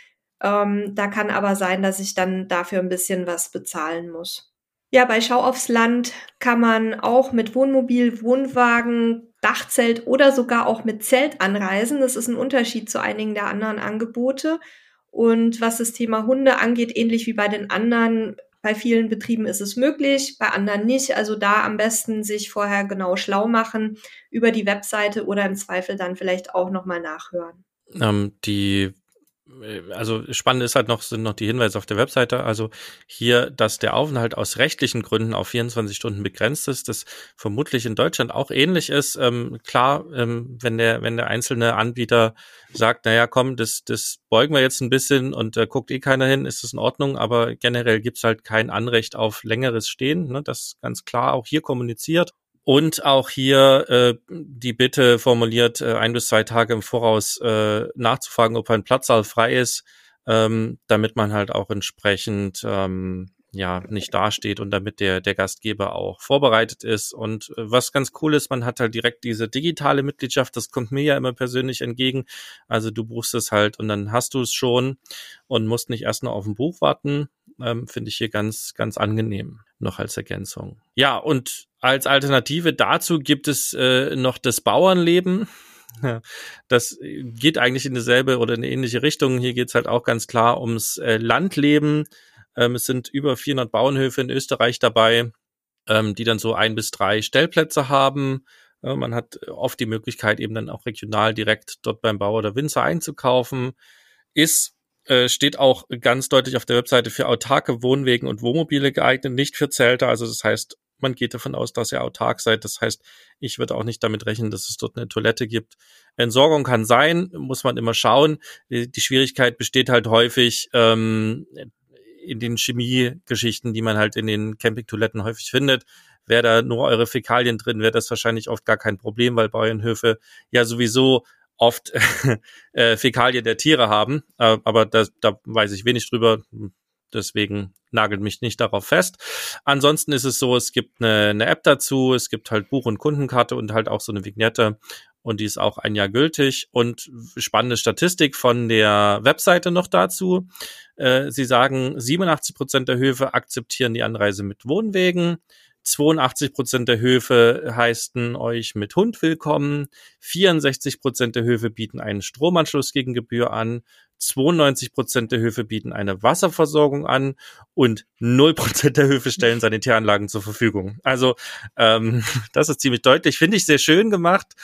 Ähm, da kann aber sein, dass ich dann dafür ein bisschen was bezahlen muss. Ja, bei Schau aufs Land kann man auch mit Wohnmobil, Wohnwagen, Dachzelt oder sogar auch mit Zelt anreisen. Das ist ein Unterschied zu einigen der anderen Angebote. Und was das Thema Hunde angeht, ähnlich wie bei den anderen, bei vielen Betrieben ist es möglich, bei anderen nicht. Also da am besten sich vorher genau schlau machen über die Webseite oder im Zweifel dann vielleicht auch nochmal nachhören. Ähm, die also spannend ist halt noch, sind noch die Hinweise auf der Webseite. Also hier, dass der Aufenthalt aus rechtlichen Gründen auf 24 Stunden begrenzt ist, das vermutlich in Deutschland auch ähnlich ist. Ähm, klar, ähm, wenn der, wenn der einzelne Anbieter sagt, naja, komm, das, das beugen wir jetzt ein bisschen und äh, guckt eh keiner hin, ist das in Ordnung, aber generell gibt's halt kein Anrecht auf längeres Stehen. Ne? Das ganz klar auch hier kommuniziert. Und auch hier äh, die Bitte formuliert, äh, ein bis zwei Tage im Voraus äh, nachzufragen, ob ein Platzsaal frei ist, ähm, damit man halt auch entsprechend ähm, ja nicht dasteht und damit der der Gastgeber auch vorbereitet ist und äh, was ganz cool ist, man hat halt direkt diese digitale Mitgliedschaft, das kommt mir ja immer persönlich entgegen. Also du buchst es halt und dann hast du es schon und musst nicht erst noch auf ein Buch warten. Ähm, Finde ich hier ganz ganz angenehm noch als Ergänzung. Ja und als Alternative dazu gibt es äh, noch das Bauernleben. Das geht eigentlich in dieselbe oder in eine ähnliche Richtung. Hier geht es halt auch ganz klar ums äh, Landleben ähm, es sind über 400 Bauernhöfe in Österreich dabei, ähm, die dann so ein bis drei Stellplätze haben. Äh, man hat oft die Möglichkeit, eben dann auch regional direkt dort beim Bauer oder Winzer einzukaufen. Ist äh, steht auch ganz deutlich auf der Webseite für autarke Wohnwegen und Wohnmobile geeignet, nicht für Zelte. Also das heißt, man geht davon aus, dass ihr autark seid. Das heißt, ich würde auch nicht damit rechnen, dass es dort eine Toilette gibt. Entsorgung kann sein, muss man immer schauen. Die Schwierigkeit besteht halt häufig, ähm, in den Chemiegeschichten, die man halt in den Campingtoiletten häufig findet. Wäre da nur eure Fäkalien drin, wäre das wahrscheinlich oft gar kein Problem, weil Bauernhöfe ja sowieso oft äh, Fäkalien der Tiere haben. Äh, aber das, da weiß ich wenig drüber. Deswegen nagelt mich nicht darauf fest. Ansonsten ist es so, es gibt eine, eine App dazu, es gibt halt Buch- und Kundenkarte und halt auch so eine Vignette und die ist auch ein Jahr gültig. Und spannende Statistik von der Webseite noch dazu. Äh, sie sagen, 87 Prozent der Höfe akzeptieren die Anreise mit Wohnwegen. 82 Prozent der Höfe heißen euch mit Hund willkommen. 64 Prozent der Höfe bieten einen Stromanschluss gegen Gebühr an. 92 Prozent der Höfe bieten eine Wasserversorgung an und 0 Prozent der Höfe stellen Sanitäranlagen zur Verfügung. Also ähm, das ist ziemlich deutlich, finde ich sehr schön gemacht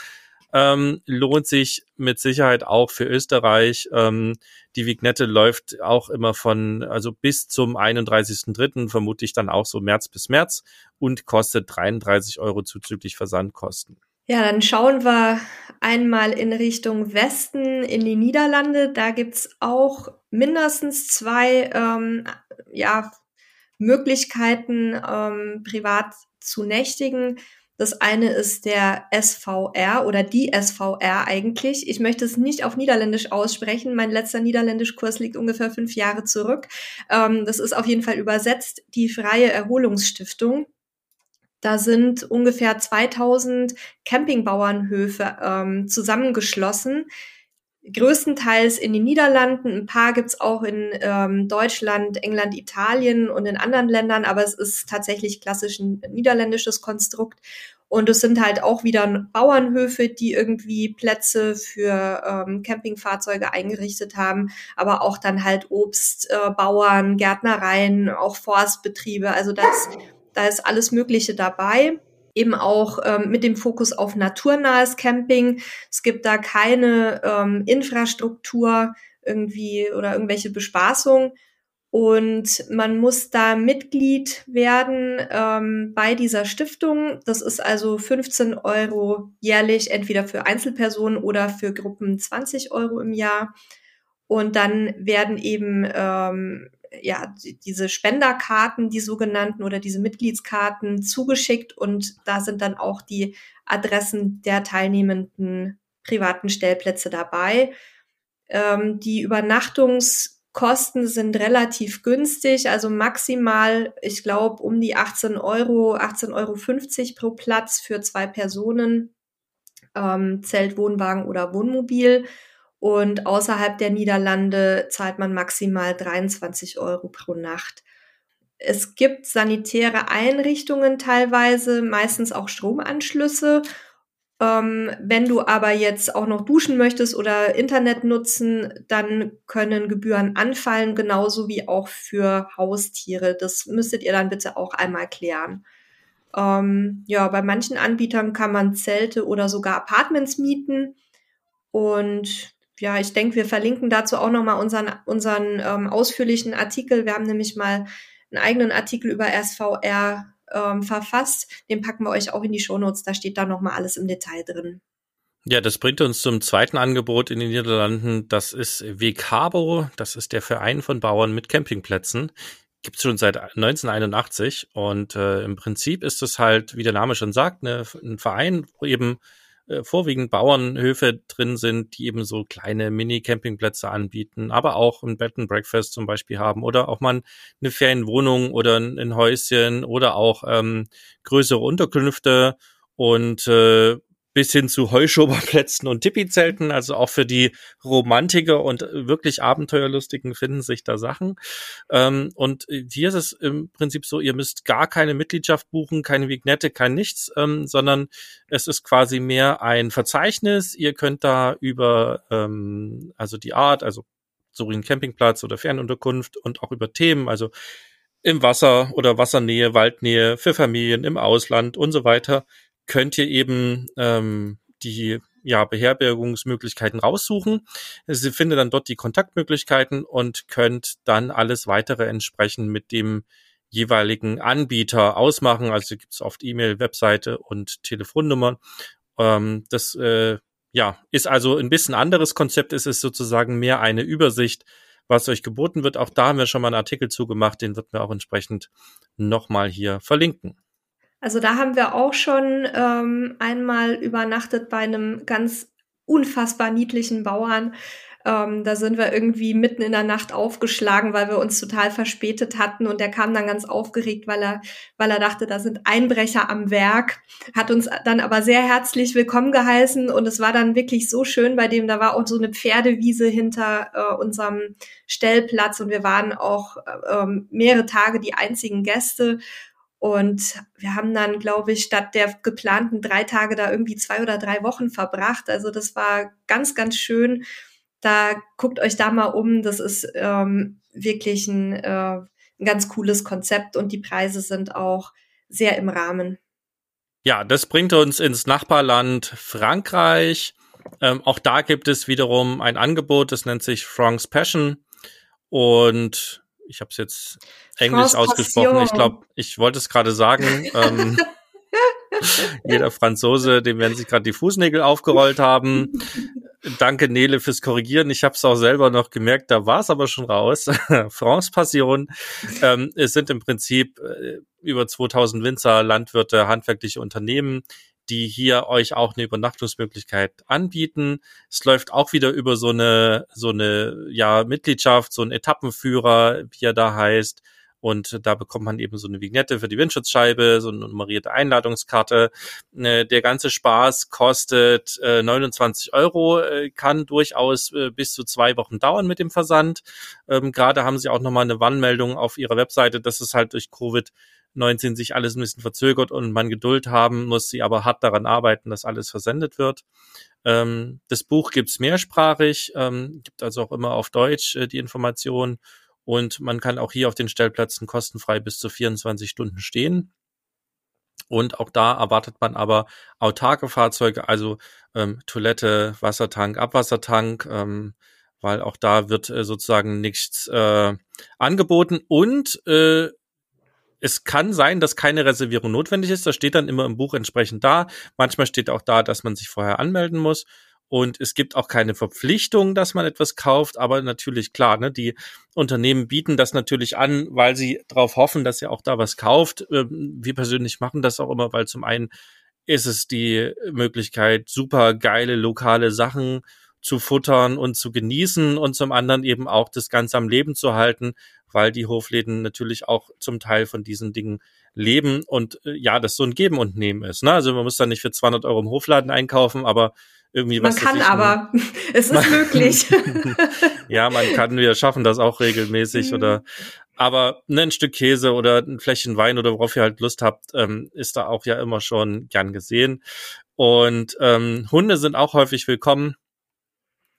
ähm, lohnt sich mit Sicherheit auch für Österreich. Ähm, die Vignette läuft auch immer von, also bis zum 31.3., vermutlich dann auch so März bis März und kostet 33 Euro zuzüglich Versandkosten. Ja, dann schauen wir einmal in Richtung Westen in die Niederlande. Da gibt's auch mindestens zwei ähm, ja, Möglichkeiten, ähm, privat zu nächtigen. Das eine ist der SVR oder die SVR eigentlich. Ich möchte es nicht auf Niederländisch aussprechen. Mein letzter Niederländischkurs liegt ungefähr fünf Jahre zurück. Ähm, das ist auf jeden Fall übersetzt die Freie Erholungsstiftung. Da sind ungefähr 2000 Campingbauernhöfe ähm, zusammengeschlossen größtenteils in den Niederlanden. Ein paar gibt's auch in ähm, Deutschland, England, Italien und in anderen Ländern, aber es ist tatsächlich klassisch ein niederländisches Konstrukt. Und es sind halt auch wieder Bauernhöfe, die irgendwie Plätze für ähm, Campingfahrzeuge eingerichtet haben, aber auch dann halt Obstbauern, äh, Gärtnereien, auch Forstbetriebe. Also das, da ist alles Mögliche dabei eben auch ähm, mit dem Fokus auf naturnahes Camping. Es gibt da keine ähm, Infrastruktur irgendwie oder irgendwelche Bespaßung. Und man muss da Mitglied werden ähm, bei dieser Stiftung. Das ist also 15 Euro jährlich, entweder für Einzelpersonen oder für Gruppen 20 Euro im Jahr. Und dann werden eben ähm, ja, diese Spenderkarten, die sogenannten oder diese Mitgliedskarten zugeschickt und da sind dann auch die Adressen der teilnehmenden privaten Stellplätze dabei. Ähm, die Übernachtungskosten sind relativ günstig, also maximal, ich glaube, um die 18 Euro, 18,50 Euro pro Platz für zwei Personen, ähm, Zelt, Wohnwagen oder Wohnmobil. Und außerhalb der Niederlande zahlt man maximal 23 Euro pro Nacht. Es gibt sanitäre Einrichtungen teilweise, meistens auch Stromanschlüsse. Ähm, wenn du aber jetzt auch noch duschen möchtest oder Internet nutzen, dann können Gebühren anfallen, genauso wie auch für Haustiere. Das müsstet ihr dann bitte auch einmal klären. Ähm, ja, bei manchen Anbietern kann man Zelte oder sogar Apartments mieten. Und ja, ich denke, wir verlinken dazu auch nochmal unseren, unseren ähm, ausführlichen Artikel. Wir haben nämlich mal einen eigenen Artikel über SVR ähm, verfasst. Den packen wir euch auch in die Shownotes. Da steht da nochmal alles im Detail drin. Ja, das bringt uns zum zweiten Angebot in den Niederlanden. Das ist WCABO. Das ist der Verein von Bauern mit Campingplätzen. Gibt's schon seit 1981 und äh, im Prinzip ist es halt, wie der Name schon sagt, ne, ein Verein, wo eben äh, vorwiegend Bauernhöfe drin sind, die eben so kleine Mini-Campingplätze anbieten, aber auch ein Bed and Breakfast zum Beispiel haben oder auch mal eine Ferienwohnung oder ein, Häuschen oder auch ähm, größere Unterkünfte. Und äh, bis hin zu Heuschoberplätzen und Tipi-Zelten. Also auch für die Romantiker und wirklich Abenteuerlustigen finden sich da Sachen. Ähm, und hier ist es im Prinzip so, ihr müsst gar keine Mitgliedschaft buchen, keine Vignette, kein nichts, ähm, sondern es ist quasi mehr ein Verzeichnis. Ihr könnt da über ähm, also die Art, also so ein Campingplatz oder Fernunterkunft und auch über Themen, also im Wasser oder Wassernähe, Waldnähe, für Familien, im Ausland und so weiter könnt ihr eben ähm, die ja, Beherbergungsmöglichkeiten raussuchen. Sie findet dann dort die Kontaktmöglichkeiten und könnt dann alles weitere entsprechend mit dem jeweiligen Anbieter ausmachen. Also gibt es oft E-Mail, Webseite und Telefonnummern. Ähm, das äh, ja, ist also ein bisschen anderes Konzept. Es ist sozusagen mehr eine Übersicht, was euch geboten wird. Auch da haben wir schon mal einen Artikel zugemacht, den wird mir auch entsprechend nochmal hier verlinken. Also da haben wir auch schon ähm, einmal übernachtet bei einem ganz unfassbar niedlichen Bauern. Ähm, da sind wir irgendwie mitten in der Nacht aufgeschlagen, weil wir uns total verspätet hatten. Und der kam dann ganz aufgeregt, weil er, weil er dachte, da sind Einbrecher am Werk, hat uns dann aber sehr herzlich willkommen geheißen. Und es war dann wirklich so schön bei dem, da war auch so eine Pferdewiese hinter äh, unserem Stellplatz. Und wir waren auch äh, mehrere Tage die einzigen Gäste und wir haben dann, glaube ich, statt der geplanten drei Tage da irgendwie zwei oder drei Wochen verbracht. Also das war ganz, ganz schön. Da guckt euch da mal um. Das ist ähm, wirklich ein, äh, ein ganz cooles Konzept und die Preise sind auch sehr im Rahmen. Ja, das bringt uns ins Nachbarland Frankreich. Ähm, auch da gibt es wiederum ein Angebot, das nennt sich Frank's Passion. Und ich habe es jetzt Englisch ausgesprochen. Ich glaube, ich wollte es gerade sagen. ähm, jeder Franzose, dem werden sich gerade die Fußnägel aufgerollt haben. Danke Nele fürs Korrigieren. Ich habe es auch selber noch gemerkt, da war es aber schon raus. France Passion. Ähm, es sind im Prinzip äh, über 2000 Winzer, Landwirte, handwerkliche Unternehmen, die hier euch auch eine Übernachtungsmöglichkeit anbieten. Es läuft auch wieder über so eine, so eine, ja, Mitgliedschaft, so ein Etappenführer, wie er da heißt. Und da bekommt man eben so eine Vignette für die Windschutzscheibe, so eine nummerierte Einladungskarte. Äh, der ganze Spaß kostet 29 äh, Euro, äh, kann durchaus bis zu zwei Wochen dauern mit dem Versand. Ähm, gerade haben sie auch nochmal eine Warnmeldung auf ihrer Webseite, dass es halt durch Covid 19 sich alles ein bisschen verzögert und man Geduld haben muss, sie aber hart daran arbeiten, dass alles versendet wird. Ähm, das Buch gibt's mehrsprachig, ähm, gibt also auch immer auf Deutsch äh, die Information und man kann auch hier auf den Stellplätzen kostenfrei bis zu 24 Stunden stehen. Und auch da erwartet man aber autarke Fahrzeuge, also ähm, Toilette, Wassertank, Abwassertank, ähm, weil auch da wird äh, sozusagen nichts äh, angeboten. Und äh, es kann sein, dass keine Reservierung notwendig ist. Das steht dann immer im Buch entsprechend da. Manchmal steht auch da, dass man sich vorher anmelden muss. Und es gibt auch keine Verpflichtung, dass man etwas kauft, aber natürlich klar, ne, die Unternehmen bieten das natürlich an, weil sie darauf hoffen, dass ihr auch da was kauft. Ähm, wir persönlich machen das auch immer, weil zum einen ist es die Möglichkeit, super geile lokale Sachen zu futtern und zu genießen und zum anderen eben auch das Ganze am Leben zu halten, weil die Hofläden natürlich auch zum Teil von diesen Dingen leben und äh, ja, das so ein Geben und Nehmen ist. Ne? Also man muss da nicht für 200 Euro im Hofladen einkaufen, aber irgendwie man was. Man kann aber, es ist möglich. ja, man kann, wir schaffen das auch regelmäßig mhm. oder aber ne, ein Stück Käse oder ein Fläschchen Wein oder worauf ihr halt Lust habt, ähm, ist da auch ja immer schon gern gesehen. Und ähm, Hunde sind auch häufig willkommen.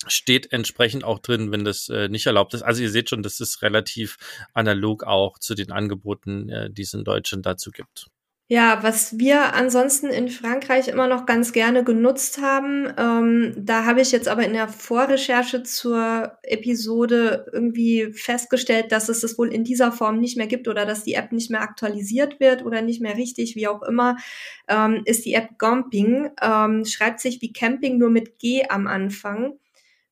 Steht entsprechend auch drin, wenn das äh, nicht erlaubt ist. Also ihr seht schon, das ist relativ analog auch zu den Angeboten, äh, die es in Deutschland dazu gibt. Ja, was wir ansonsten in Frankreich immer noch ganz gerne genutzt haben, ähm, da habe ich jetzt aber in der Vorrecherche zur Episode irgendwie festgestellt, dass es es wohl in dieser Form nicht mehr gibt oder dass die App nicht mehr aktualisiert wird oder nicht mehr richtig, wie auch immer, ähm, ist die App Gomping. Ähm, schreibt sich wie Camping nur mit G am Anfang.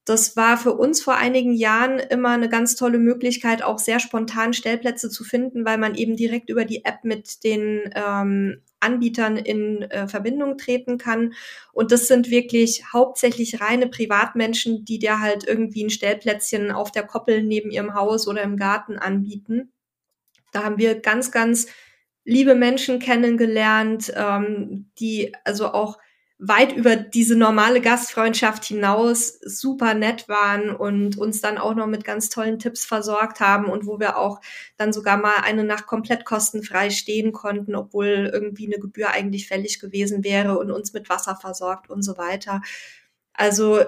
Das war für uns vor einigen Jahren immer eine ganz tolle Möglichkeit, auch sehr spontan Stellplätze zu finden, weil man eben direkt über die App mit den ähm, Anbietern in äh, Verbindung treten kann. Und das sind wirklich hauptsächlich reine Privatmenschen, die dir halt irgendwie ein Stellplätzchen auf der Koppel neben ihrem Haus oder im Garten anbieten. Da haben wir ganz, ganz liebe Menschen kennengelernt, ähm, die also auch weit über diese normale Gastfreundschaft hinaus super nett waren und uns dann auch noch mit ganz tollen Tipps versorgt haben und wo wir auch dann sogar mal eine Nacht komplett kostenfrei stehen konnten, obwohl irgendwie eine Gebühr eigentlich fällig gewesen wäre und uns mit Wasser versorgt und so weiter. Also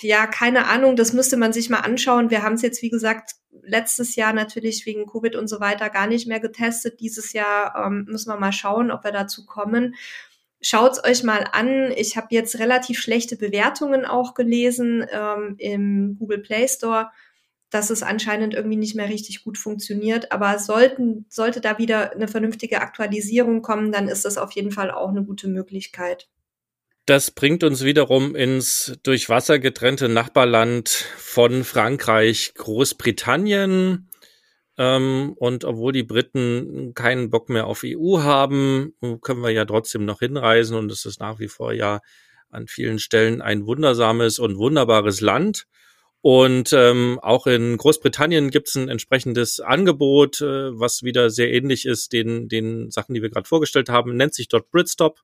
ja, keine Ahnung, das müsste man sich mal anschauen. Wir haben es jetzt, wie gesagt, letztes Jahr natürlich wegen Covid und so weiter gar nicht mehr getestet. Dieses Jahr ähm, müssen wir mal schauen, ob wir dazu kommen. Schaut's euch mal an. Ich habe jetzt relativ schlechte Bewertungen auch gelesen ähm, im Google Play Store, dass es anscheinend irgendwie nicht mehr richtig gut funktioniert. Aber sollten, sollte da wieder eine vernünftige Aktualisierung kommen, dann ist das auf jeden Fall auch eine gute Möglichkeit. Das bringt uns wiederum ins durch Wasser getrennte Nachbarland von Frankreich, Großbritannien. Ähm, und obwohl die Briten keinen Bock mehr auf EU haben, können wir ja trotzdem noch hinreisen und es ist nach wie vor ja an vielen Stellen ein wundersames und wunderbares Land. Und ähm, auch in Großbritannien gibt es ein entsprechendes Angebot, äh, was wieder sehr ähnlich ist den, den Sachen, die wir gerade vorgestellt haben. Nennt sich dort Britstop.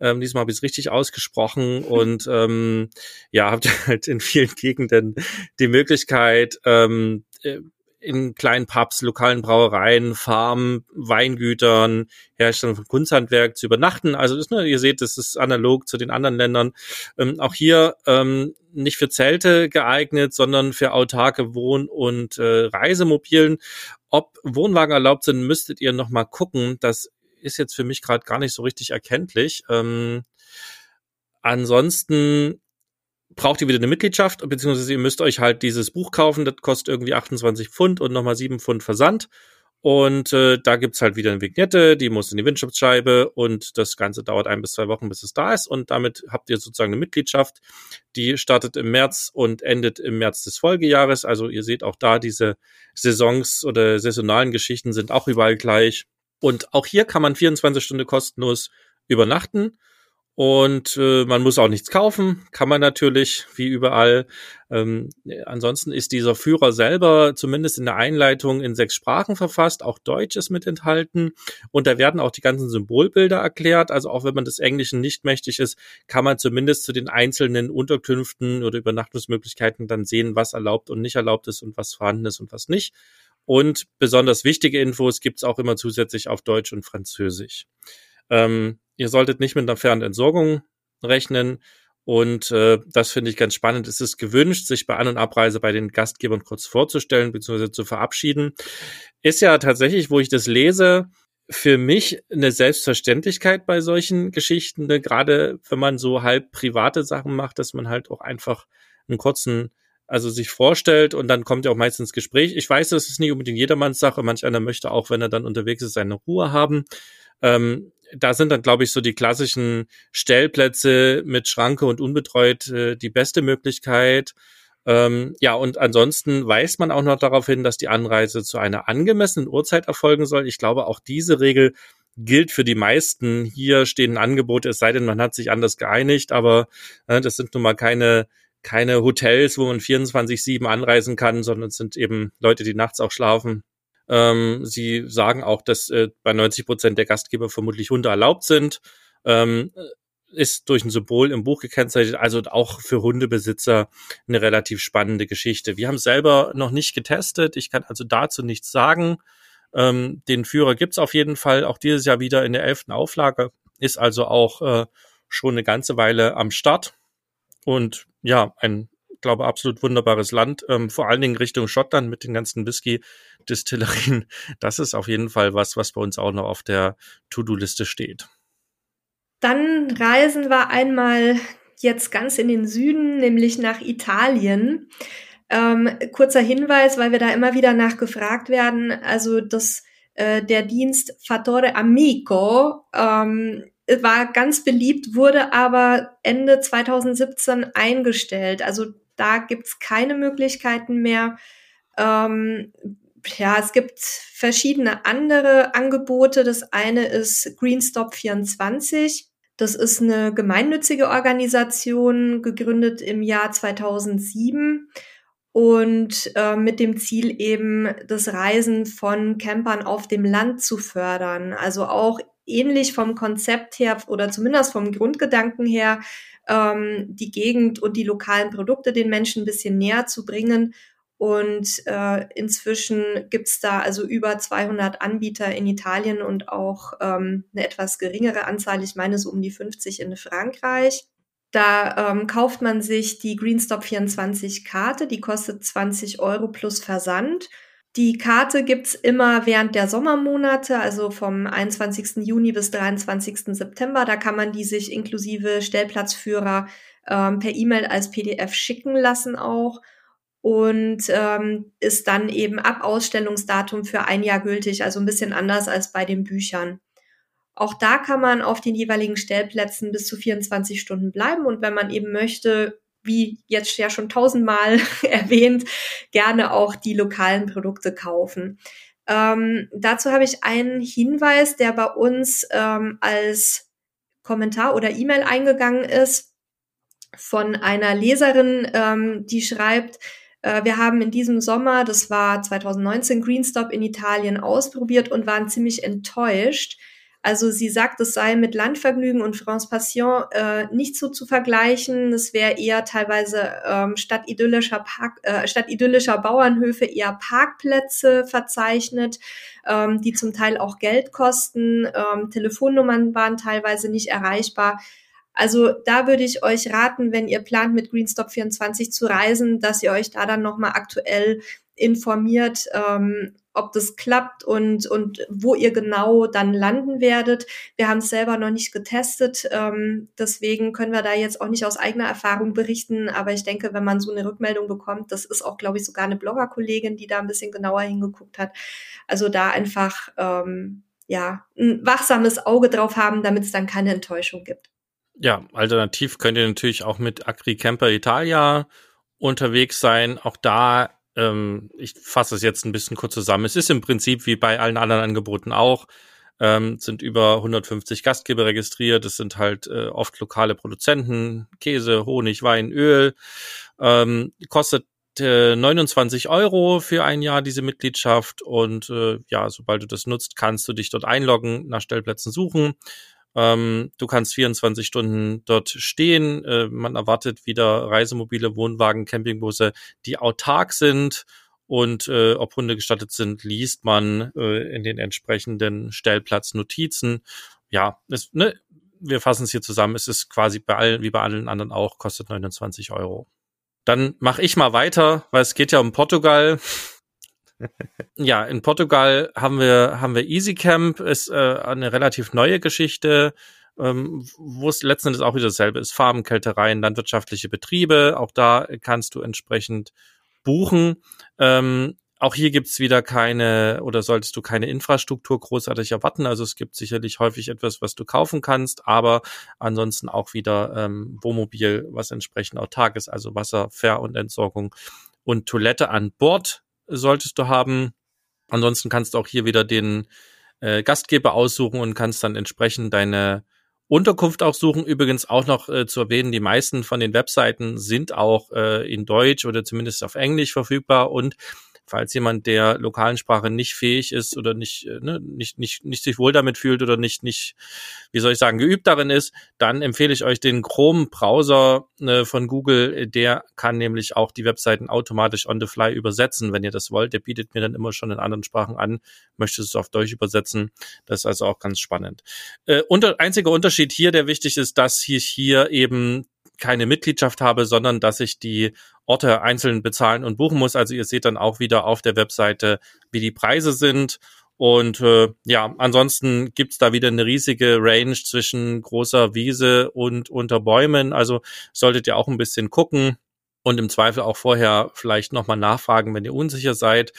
Ähm, diesmal habe ich es richtig ausgesprochen und ähm, ja, habt halt in vielen Gegenden die Möglichkeit, ähm, äh, in kleinen Pubs, lokalen Brauereien, Farmen, Weingütern, Herstellern von Kunsthandwerk zu übernachten. Also das, ne, ihr seht, das ist analog zu den anderen Ländern. Ähm, auch hier ähm, nicht für Zelte geeignet, sondern für autarke Wohn- und äh, Reisemobilen. Ob Wohnwagen erlaubt sind, müsstet ihr noch mal gucken. Das ist jetzt für mich gerade gar nicht so richtig erkenntlich. Ähm, ansonsten braucht ihr wieder eine Mitgliedschaft, beziehungsweise ihr müsst euch halt dieses Buch kaufen, das kostet irgendwie 28 Pfund und nochmal 7 Pfund Versand. Und äh, da gibt's halt wieder eine Vignette, die muss in die Windschutzscheibe und das Ganze dauert ein bis zwei Wochen, bis es da ist. Und damit habt ihr sozusagen eine Mitgliedschaft, die startet im März und endet im März des Folgejahres. Also ihr seht auch da, diese Saisons oder saisonalen Geschichten sind auch überall gleich. Und auch hier kann man 24 Stunden kostenlos übernachten. Und äh, man muss auch nichts kaufen, kann man natürlich, wie überall. Ähm, ansonsten ist dieser Führer selber zumindest in der Einleitung in sechs Sprachen verfasst, auch Deutsch ist mit enthalten. Und da werden auch die ganzen Symbolbilder erklärt. Also auch wenn man des Englischen nicht mächtig ist, kann man zumindest zu den einzelnen Unterkünften oder Übernachtungsmöglichkeiten dann sehen, was erlaubt und nicht erlaubt ist und was vorhanden ist und was nicht. Und besonders wichtige Infos gibt's auch immer zusätzlich auf Deutsch und Französisch. Ähm, ihr solltet nicht mit einer Fernentsorgung rechnen. Und äh, das finde ich ganz spannend. Es ist gewünscht, sich bei An- und Abreise bei den Gastgebern kurz vorzustellen bzw. zu verabschieden. Ist ja tatsächlich, wo ich das lese, für mich eine Selbstverständlichkeit bei solchen Geschichten, ne? gerade wenn man so halb private Sachen macht, dass man halt auch einfach einen kurzen, also sich vorstellt und dann kommt ja auch meistens Gespräch. Ich weiß, das ist nicht unbedingt jedermanns Sache. Manch einer möchte auch, wenn er dann unterwegs ist, seine Ruhe haben. Ähm, da sind dann, glaube ich, so die klassischen Stellplätze mit Schranke und unbetreut äh, die beste Möglichkeit. Ähm, ja, und ansonsten weist man auch noch darauf hin, dass die Anreise zu einer angemessenen Uhrzeit erfolgen soll. Ich glaube, auch diese Regel gilt für die meisten. Hier stehen Angebote, es sei denn, man hat sich anders geeinigt, aber äh, das sind nun mal keine keine Hotels, wo man 24-7 anreisen kann, sondern es sind eben Leute, die nachts auch schlafen. Ähm, sie sagen auch, dass äh, bei 90 Prozent der Gastgeber vermutlich Hunde erlaubt sind. Ähm, ist durch ein Symbol im Buch gekennzeichnet, also auch für Hundebesitzer eine relativ spannende Geschichte. Wir haben selber noch nicht getestet, ich kann also dazu nichts sagen. Ähm, den Führer gibt's auf jeden Fall auch dieses Jahr wieder in der elften Auflage, ist also auch äh, schon eine ganze Weile am Start. Und ja, ein, glaube absolut wunderbares Land, ähm, vor allen Dingen Richtung Schottland mit den ganzen Whisky-Distillerien. Das ist auf jeden Fall was, was bei uns auch noch auf der To-Do-Liste steht. Dann reisen wir einmal jetzt ganz in den Süden, nämlich nach Italien. Ähm, kurzer Hinweis, weil wir da immer wieder nachgefragt werden. Also das, äh, der Dienst Fattore Amico ähm, war ganz beliebt, wurde aber Ende 2017 eingestellt. Also da gibt's keine Möglichkeiten mehr. Ähm, ja, es gibt verschiedene andere Angebote. Das eine ist Greenstop 24. Das ist eine gemeinnützige Organisation, gegründet im Jahr 2007 und äh, mit dem Ziel eben das Reisen von Campern auf dem Land zu fördern. Also auch ähnlich vom Konzept her oder zumindest vom Grundgedanken her, ähm, die Gegend und die lokalen Produkte den Menschen ein bisschen näher zu bringen und äh, inzwischen gibt's da also über 200 Anbieter in Italien und auch ähm, eine etwas geringere Anzahl, ich meine so um die 50 in Frankreich. Da ähm, kauft man sich die Greenstop 24 Karte, die kostet 20 Euro plus Versand. Die Karte gibt's immer während der Sommermonate, also vom 21. Juni bis 23. September. Da kann man die sich inklusive Stellplatzführer ähm, per E-Mail als PDF schicken lassen auch und ähm, ist dann eben ab Ausstellungsdatum für ein Jahr gültig, also ein bisschen anders als bei den Büchern. Auch da kann man auf den jeweiligen Stellplätzen bis zu 24 Stunden bleiben und wenn man eben möchte, wie jetzt ja schon tausendmal erwähnt, gerne auch die lokalen Produkte kaufen. Ähm, dazu habe ich einen Hinweis, der bei uns ähm, als Kommentar oder E-Mail eingegangen ist von einer Leserin, ähm, die schreibt, äh, wir haben in diesem Sommer, das war 2019, Greenstop in Italien ausprobiert und waren ziemlich enttäuscht. Also sie sagt, es sei mit Landvergnügen und France Passion äh, nicht so zu vergleichen. Es wäre eher teilweise ähm, statt idyllischer Park, äh, statt idyllischer Bauernhöfe eher Parkplätze verzeichnet, ähm, die zum Teil auch Geld kosten. Ähm, Telefonnummern waren teilweise nicht erreichbar. Also da würde ich euch raten, wenn ihr plant, mit Greenstop 24 zu reisen, dass ihr euch da dann nochmal aktuell informiert, ähm, ob das klappt und, und wo ihr genau dann landen werdet. Wir haben es selber noch nicht getestet, ähm, deswegen können wir da jetzt auch nicht aus eigener Erfahrung berichten, aber ich denke, wenn man so eine Rückmeldung bekommt, das ist auch, glaube ich, sogar eine Bloggerkollegin, die da ein bisschen genauer hingeguckt hat. Also da einfach ähm, ja ein wachsames Auge drauf haben, damit es dann keine Enttäuschung gibt. Ja, alternativ könnt ihr natürlich auch mit Agri Camper Italia unterwegs sein. Auch da, ähm, ich fasse es jetzt ein bisschen kurz zusammen. Es ist im Prinzip wie bei allen anderen Angeboten auch. Ähm, sind über 150 Gastgeber registriert. Es sind halt äh, oft lokale Produzenten, Käse, Honig, Wein, Öl. Ähm, kostet äh, 29 Euro für ein Jahr diese Mitgliedschaft und äh, ja, sobald du das nutzt, kannst du dich dort einloggen, nach Stellplätzen suchen ähm, du kannst 24 Stunden dort stehen. Äh, man erwartet wieder Reisemobile, Wohnwagen, Campingbusse, die autark sind. Und äh, ob Hunde gestattet sind, liest man äh, in den entsprechenden Stellplatznotizen. Ja, es, ne, wir fassen es hier zusammen. Es ist quasi bei allen, wie bei allen anderen auch, kostet 29 Euro. Dann mache ich mal weiter, weil es geht ja um Portugal ja, in Portugal haben wir, haben wir EasyCamp, ist äh, eine relativ neue Geschichte, ähm, wo es letzten Endes auch wieder dasselbe ist. Farben, Kältereien, landwirtschaftliche Betriebe, auch da kannst du entsprechend buchen. Ähm, auch hier gibt's wieder keine oder solltest du keine Infrastruktur großartig erwarten. Also es gibt sicherlich häufig etwas, was du kaufen kannst, aber ansonsten auch wieder ähm, Wohnmobil, was entsprechend autark ist, also Wasser, Fair- und Entsorgung und Toilette an Bord solltest du haben. Ansonsten kannst du auch hier wieder den äh, Gastgeber aussuchen und kannst dann entsprechend deine Unterkunft auch suchen. Übrigens auch noch äh, zu erwähnen, die meisten von den Webseiten sind auch äh, in Deutsch oder zumindest auf Englisch verfügbar und falls jemand der lokalen Sprache nicht fähig ist oder nicht, äh, ne, nicht, nicht, nicht sich wohl damit fühlt oder nicht, nicht, wie soll ich sagen, geübt darin ist, dann empfehle ich euch den Chrome-Browser äh, von Google. Der kann nämlich auch die Webseiten automatisch on the fly übersetzen, wenn ihr das wollt. Der bietet mir dann immer schon in anderen Sprachen an, möchte es auf Deutsch übersetzen. Das ist also auch ganz spannend. Äh, unter, einziger Unterschied hier, der wichtig ist, dass ich hier eben keine Mitgliedschaft habe, sondern dass ich die Orte einzeln bezahlen und buchen muss. Also ihr seht dann auch wieder auf der Webseite, wie die Preise sind. Und äh, ja, ansonsten gibt's da wieder eine riesige Range zwischen großer Wiese und unter Bäumen. Also solltet ihr auch ein bisschen gucken und im Zweifel auch vorher vielleicht nochmal nachfragen, wenn ihr unsicher seid.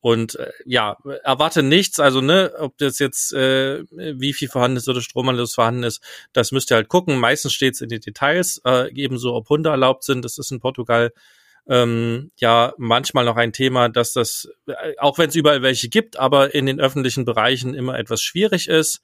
Und äh, ja, erwarte nichts, also ne, ob das jetzt äh, viel vorhanden ist oder Stromanschluss vorhanden ist, das müsst ihr halt gucken. Meistens steht es in den Details, äh, ebenso ob Hunde erlaubt sind. Das ist in Portugal ähm, ja manchmal noch ein Thema, dass das, äh, auch wenn es überall welche gibt, aber in den öffentlichen Bereichen immer etwas schwierig ist.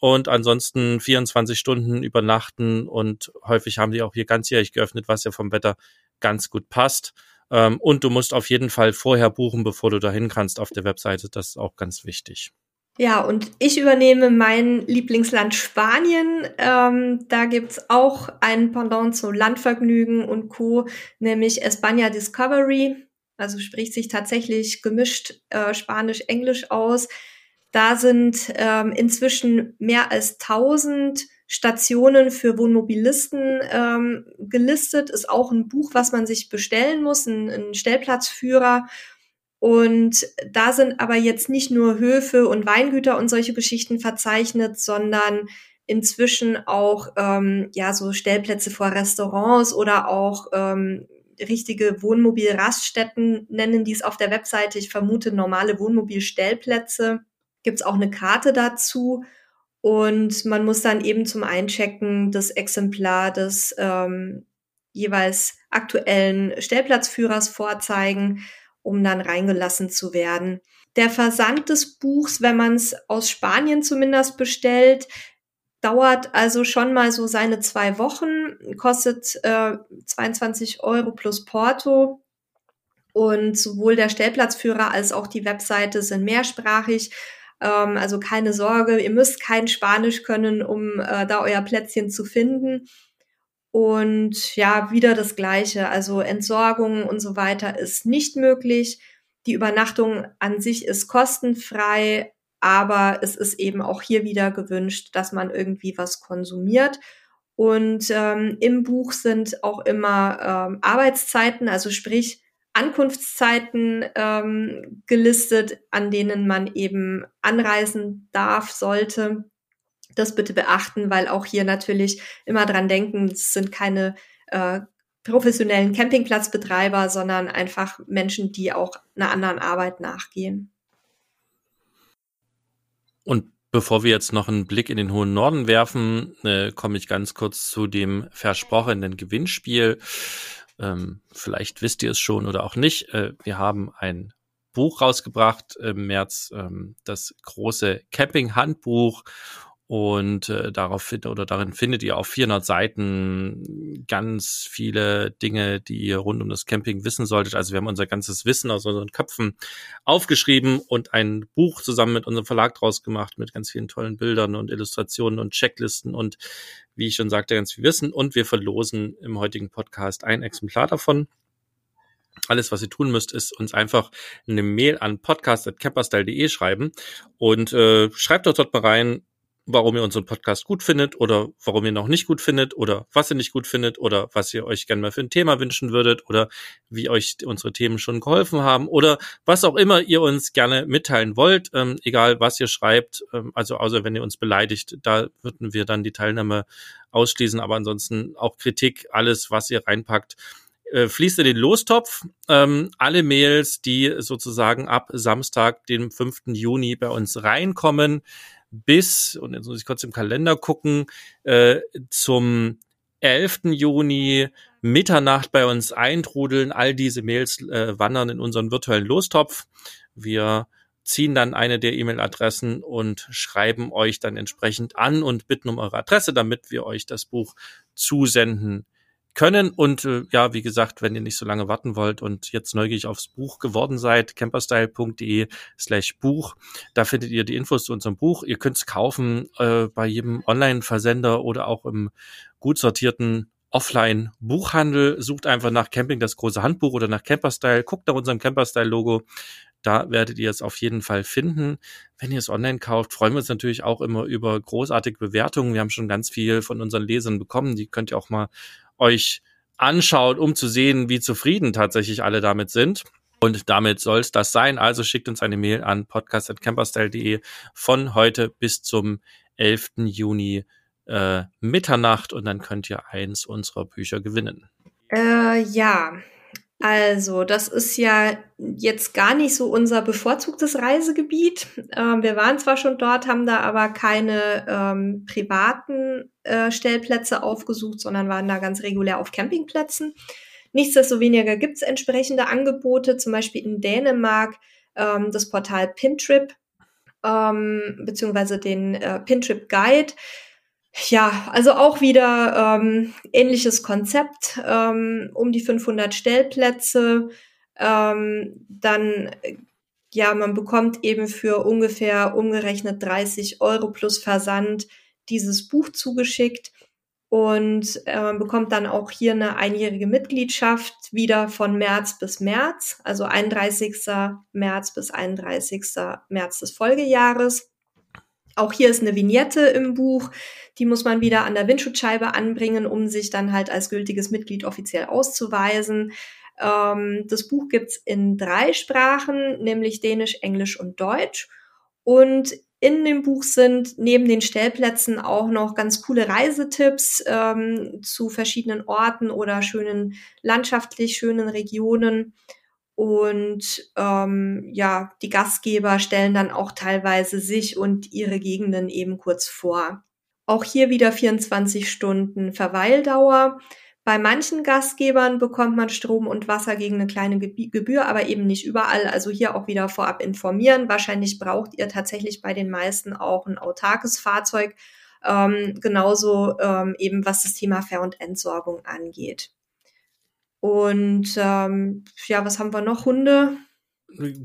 Und ansonsten 24 Stunden übernachten und häufig haben die auch hier ganzjährig geöffnet, was ja vom Wetter ganz gut passt. Ähm, und du musst auf jeden Fall vorher buchen, bevor du dahin kannst auf der Webseite. Das ist auch ganz wichtig. Ja, und ich übernehme mein Lieblingsland Spanien. Ähm, da gibt's auch ein Pendant zu Landvergnügen und Co., nämlich España Discovery. Also spricht sich tatsächlich gemischt äh, Spanisch-Englisch aus. Da sind ähm, inzwischen mehr als 1000 Stationen für Wohnmobilisten ähm, gelistet. Ist auch ein Buch, was man sich bestellen muss, ein, ein Stellplatzführer. Und da sind aber jetzt nicht nur Höfe und Weingüter und solche Geschichten verzeichnet, sondern inzwischen auch ähm, ja so Stellplätze vor Restaurants oder auch ähm, richtige Wohnmobilraststätten nennen die es auf der Webseite. Ich vermute normale Wohnmobilstellplätze. Gibt es auch eine Karte dazu. Und man muss dann eben zum Einchecken das Exemplar des ähm, jeweils aktuellen Stellplatzführers vorzeigen, um dann reingelassen zu werden. Der Versand des Buchs, wenn man es aus Spanien zumindest bestellt, dauert also schon mal so seine zwei Wochen, kostet äh, 22 Euro plus Porto. Und sowohl der Stellplatzführer als auch die Webseite sind mehrsprachig. Ähm, also keine Sorge, ihr müsst kein Spanisch können, um äh, da euer Plätzchen zu finden. Und ja, wieder das Gleiche. Also Entsorgung und so weiter ist nicht möglich. Die Übernachtung an sich ist kostenfrei, aber es ist eben auch hier wieder gewünscht, dass man irgendwie was konsumiert. Und ähm, im Buch sind auch immer ähm, Arbeitszeiten, also sprich Ankunftszeiten ähm, gelistet, an denen man eben anreisen darf, sollte. Das bitte beachten, weil auch hier natürlich immer dran denken, es sind keine äh, professionellen Campingplatzbetreiber, sondern einfach Menschen, die auch einer anderen Arbeit nachgehen. Und bevor wir jetzt noch einen Blick in den hohen Norden werfen, äh, komme ich ganz kurz zu dem versprochenen Gewinnspiel. Ähm, vielleicht wisst ihr es schon oder auch nicht. Äh, wir haben ein Buch rausgebracht im März, ähm, das große Camping-Handbuch. Und äh, darauf oder darin findet ihr auf 400 Seiten ganz viele Dinge, die ihr rund um das Camping wissen solltet. Also wir haben unser ganzes Wissen aus unseren Köpfen aufgeschrieben und ein Buch zusammen mit unserem Verlag draus gemacht mit ganz vielen tollen Bildern und Illustrationen und Checklisten und wie ich schon sagte, ganz viel Wissen. Und wir verlosen im heutigen Podcast ein Exemplar davon. Alles, was ihr tun müsst, ist uns einfach eine Mail an podcast.camperstyle.de schreiben und äh, schreibt doch dort mal rein, warum ihr unseren Podcast gut findet oder warum ihr noch nicht gut findet oder was ihr nicht gut findet oder was ihr euch gerne mal für ein Thema wünschen würdet oder wie euch unsere Themen schon geholfen haben oder was auch immer ihr uns gerne mitteilen wollt, ähm, egal was ihr schreibt, ähm, also außer wenn ihr uns beleidigt, da würden wir dann die Teilnahme ausschließen, aber ansonsten auch Kritik, alles, was ihr reinpackt, äh, fließt in den Lostopf. Ähm, alle Mails, die sozusagen ab Samstag, dem 5. Juni bei uns reinkommen, bis, und jetzt muss ich kurz im Kalender gucken, äh, zum 11. Juni Mitternacht bei uns eintrudeln. All diese Mails äh, wandern in unseren virtuellen Lostopf. Wir ziehen dann eine der E-Mail-Adressen und schreiben euch dann entsprechend an und bitten um eure Adresse, damit wir euch das Buch zusenden können. Und äh, ja, wie gesagt, wenn ihr nicht so lange warten wollt und jetzt neugierig aufs Buch geworden seid, camperstyle.de slash Buch, da findet ihr die Infos zu unserem Buch. Ihr könnt es kaufen äh, bei jedem Online-Versender oder auch im gut sortierten Offline-Buchhandel. Sucht einfach nach Camping das große Handbuch oder nach Camperstyle. Guckt nach unserem Camperstyle-Logo. Da werdet ihr es auf jeden Fall finden. Wenn ihr es online kauft, freuen wir uns natürlich auch immer über großartige Bewertungen. Wir haben schon ganz viel von unseren Lesern bekommen. Die könnt ihr auch mal euch anschaut, um zu sehen, wie zufrieden tatsächlich alle damit sind. Und damit soll es das sein. Also schickt uns eine Mail an podcast.camperstyle.de von heute bis zum 11. Juni äh, Mitternacht und dann könnt ihr eins unserer Bücher gewinnen. Äh, ja, also, das ist ja jetzt gar nicht so unser bevorzugtes Reisegebiet. Ähm, wir waren zwar schon dort, haben da aber keine ähm, privaten äh, Stellplätze aufgesucht, sondern waren da ganz regulär auf Campingplätzen. Nichtsdestoweniger gibt es entsprechende Angebote, zum Beispiel in Dänemark ähm, das Portal Pintrip ähm, beziehungsweise den äh, Pintrip Guide ja, also auch wieder ähm, ähnliches Konzept, ähm, um die 500 Stellplätze. Ähm, dann, ja, man bekommt eben für ungefähr umgerechnet 30 Euro plus Versand dieses Buch zugeschickt und äh, bekommt dann auch hier eine einjährige Mitgliedschaft wieder von März bis März, also 31. März bis 31. März des Folgejahres. Auch hier ist eine Vignette im Buch, die muss man wieder an der Windschutzscheibe anbringen, um sich dann halt als gültiges Mitglied offiziell auszuweisen. Ähm, das Buch gibt's in drei Sprachen, nämlich Dänisch, Englisch und Deutsch. Und in dem Buch sind neben den Stellplätzen auch noch ganz coole Reisetipps ähm, zu verschiedenen Orten oder schönen landschaftlich schönen Regionen. Und ähm, ja, die Gastgeber stellen dann auch teilweise sich und ihre Gegenden eben kurz vor. Auch hier wieder 24 Stunden Verweildauer. Bei manchen Gastgebern bekommt man Strom und Wasser gegen eine kleine Gebühr, aber eben nicht überall. Also hier auch wieder vorab informieren. Wahrscheinlich braucht ihr tatsächlich bei den meisten auch ein autarkes Fahrzeug. Ähm, genauso ähm, eben was das Thema Ver- und Entsorgung angeht. Und ähm, ja, was haben wir noch? Hunde?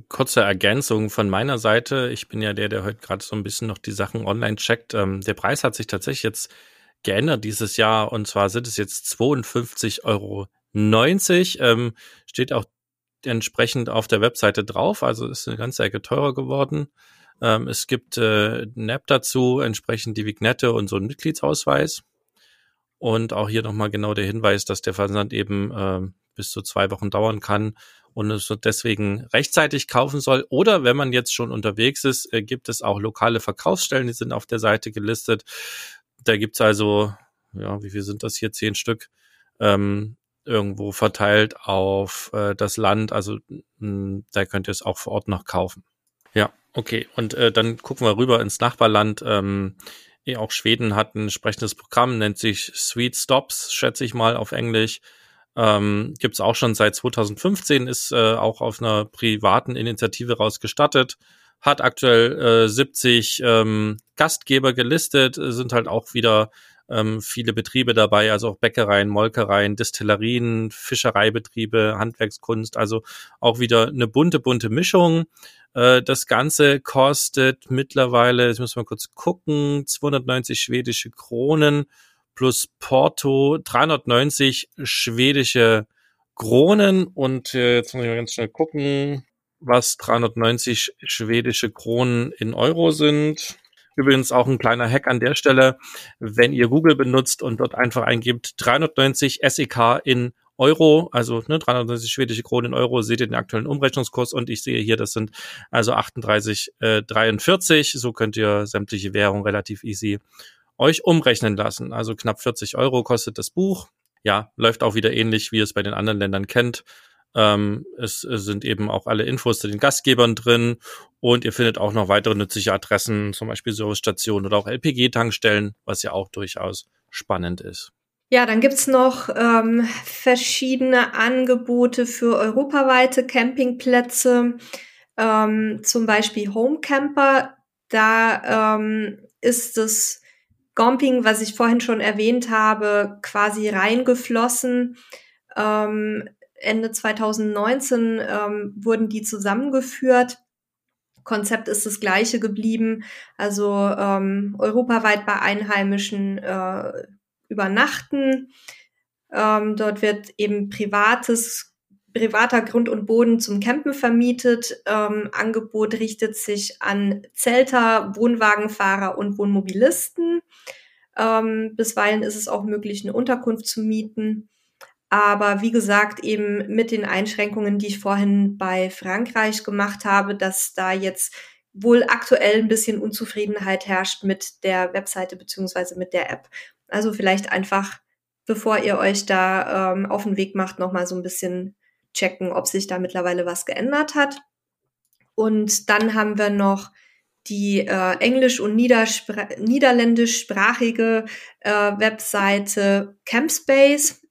Kurze Ergänzung von meiner Seite. Ich bin ja der, der heute gerade so ein bisschen noch die Sachen online checkt. Ähm, der Preis hat sich tatsächlich jetzt geändert dieses Jahr und zwar sind es jetzt 52,90 Euro. Ähm, steht auch entsprechend auf der Webseite drauf, also ist eine ganze Ecke teurer geworden. Ähm, es gibt äh, eine App dazu, entsprechend die Vignette und so einen Mitgliedsausweis. Und auch hier nochmal genau der Hinweis, dass der Versand eben äh, bis zu zwei Wochen dauern kann und es deswegen rechtzeitig kaufen soll. Oder wenn man jetzt schon unterwegs ist, äh, gibt es auch lokale Verkaufsstellen, die sind auf der Seite gelistet. Da gibt's also, ja, wie viel sind das hier? Zehn Stück. Ähm, irgendwo verteilt auf äh, das Land. Also mh, da könnt ihr es auch vor Ort noch kaufen. Ja, okay. Und äh, dann gucken wir rüber ins Nachbarland. Ähm, auch Schweden hat ein sprechendes Programm, nennt sich Sweet Stops, schätze ich mal auf Englisch. Ähm, Gibt es auch schon seit 2015, ist äh, auch auf einer privaten Initiative rausgestattet, hat aktuell äh, 70 ähm, Gastgeber gelistet, sind halt auch wieder ähm, viele Betriebe dabei, also auch Bäckereien, Molkereien, Distillerien, Fischereibetriebe, Handwerkskunst, also auch wieder eine bunte, bunte Mischung. Äh, das Ganze kostet mittlerweile, ich muss mal kurz gucken, 290 schwedische Kronen plus Porto, 390 schwedische Kronen und äh, jetzt muss ich mal ganz schnell gucken, was 390 schwedische Kronen in Euro sind. Übrigens auch ein kleiner Hack an der Stelle, wenn ihr Google benutzt und dort einfach eingibt 390 SEK in Euro, also ne, 390 schwedische Kronen in Euro, seht ihr den aktuellen Umrechnungskurs und ich sehe hier, das sind also 38,43. Äh, so könnt ihr sämtliche Währung relativ easy euch umrechnen lassen. Also knapp 40 Euro kostet das Buch. Ja, läuft auch wieder ähnlich, wie ihr es bei den anderen Ländern kennt. Ähm, es, es sind eben auch alle Infos zu den Gastgebern drin und ihr findet auch noch weitere nützliche Adressen, zum Beispiel Servicestationen oder auch LPG-Tankstellen, was ja auch durchaus spannend ist. Ja, dann gibt's noch ähm, verschiedene Angebote für europaweite Campingplätze, ähm, zum Beispiel Homecamper. Da ähm, ist es Gomping, was ich vorhin schon erwähnt habe, quasi reingeflossen. Ähm, Ende 2019 ähm, wurden die zusammengeführt. Konzept ist das gleiche geblieben, also ähm, europaweit bei Einheimischen äh, übernachten. Ähm, dort wird eben privates privater Grund und Boden zum Campen vermietet. Ähm, Angebot richtet sich an Zelter, Wohnwagenfahrer und Wohnmobilisten. Ähm, bisweilen ist es auch möglich, eine Unterkunft zu mieten. Aber wie gesagt, eben mit den Einschränkungen, die ich vorhin bei Frankreich gemacht habe, dass da jetzt wohl aktuell ein bisschen Unzufriedenheit herrscht mit der Webseite beziehungsweise mit der App. Also vielleicht einfach, bevor ihr euch da ähm, auf den Weg macht, nochmal so ein bisschen checken, ob sich da mittlerweile was geändert hat. Und dann haben wir noch die äh, englisch- und niederländischsprachige äh, Webseite Campspace.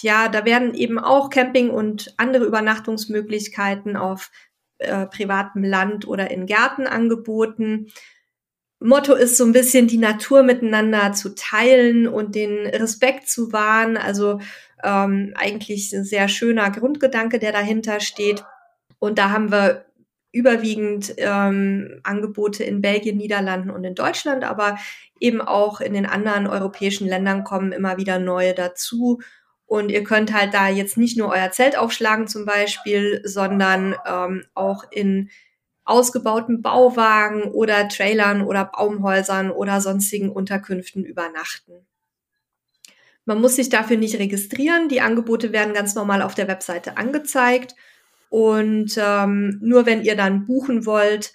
Ja, da werden eben auch Camping und andere Übernachtungsmöglichkeiten auf äh, privatem Land oder in Gärten angeboten. Motto ist so ein bisschen die Natur miteinander zu teilen und den Respekt zu wahren. Also ähm, eigentlich ein sehr schöner Grundgedanke, der dahinter steht. Und da haben wir überwiegend ähm, Angebote in Belgien, Niederlanden und in Deutschland, aber eben auch in den anderen europäischen Ländern kommen immer wieder neue dazu. Und ihr könnt halt da jetzt nicht nur euer Zelt aufschlagen zum Beispiel, sondern ähm, auch in ausgebauten Bauwagen oder Trailern oder Baumhäusern oder sonstigen Unterkünften übernachten. Man muss sich dafür nicht registrieren. Die Angebote werden ganz normal auf der Webseite angezeigt. Und ähm, nur wenn ihr dann buchen wollt,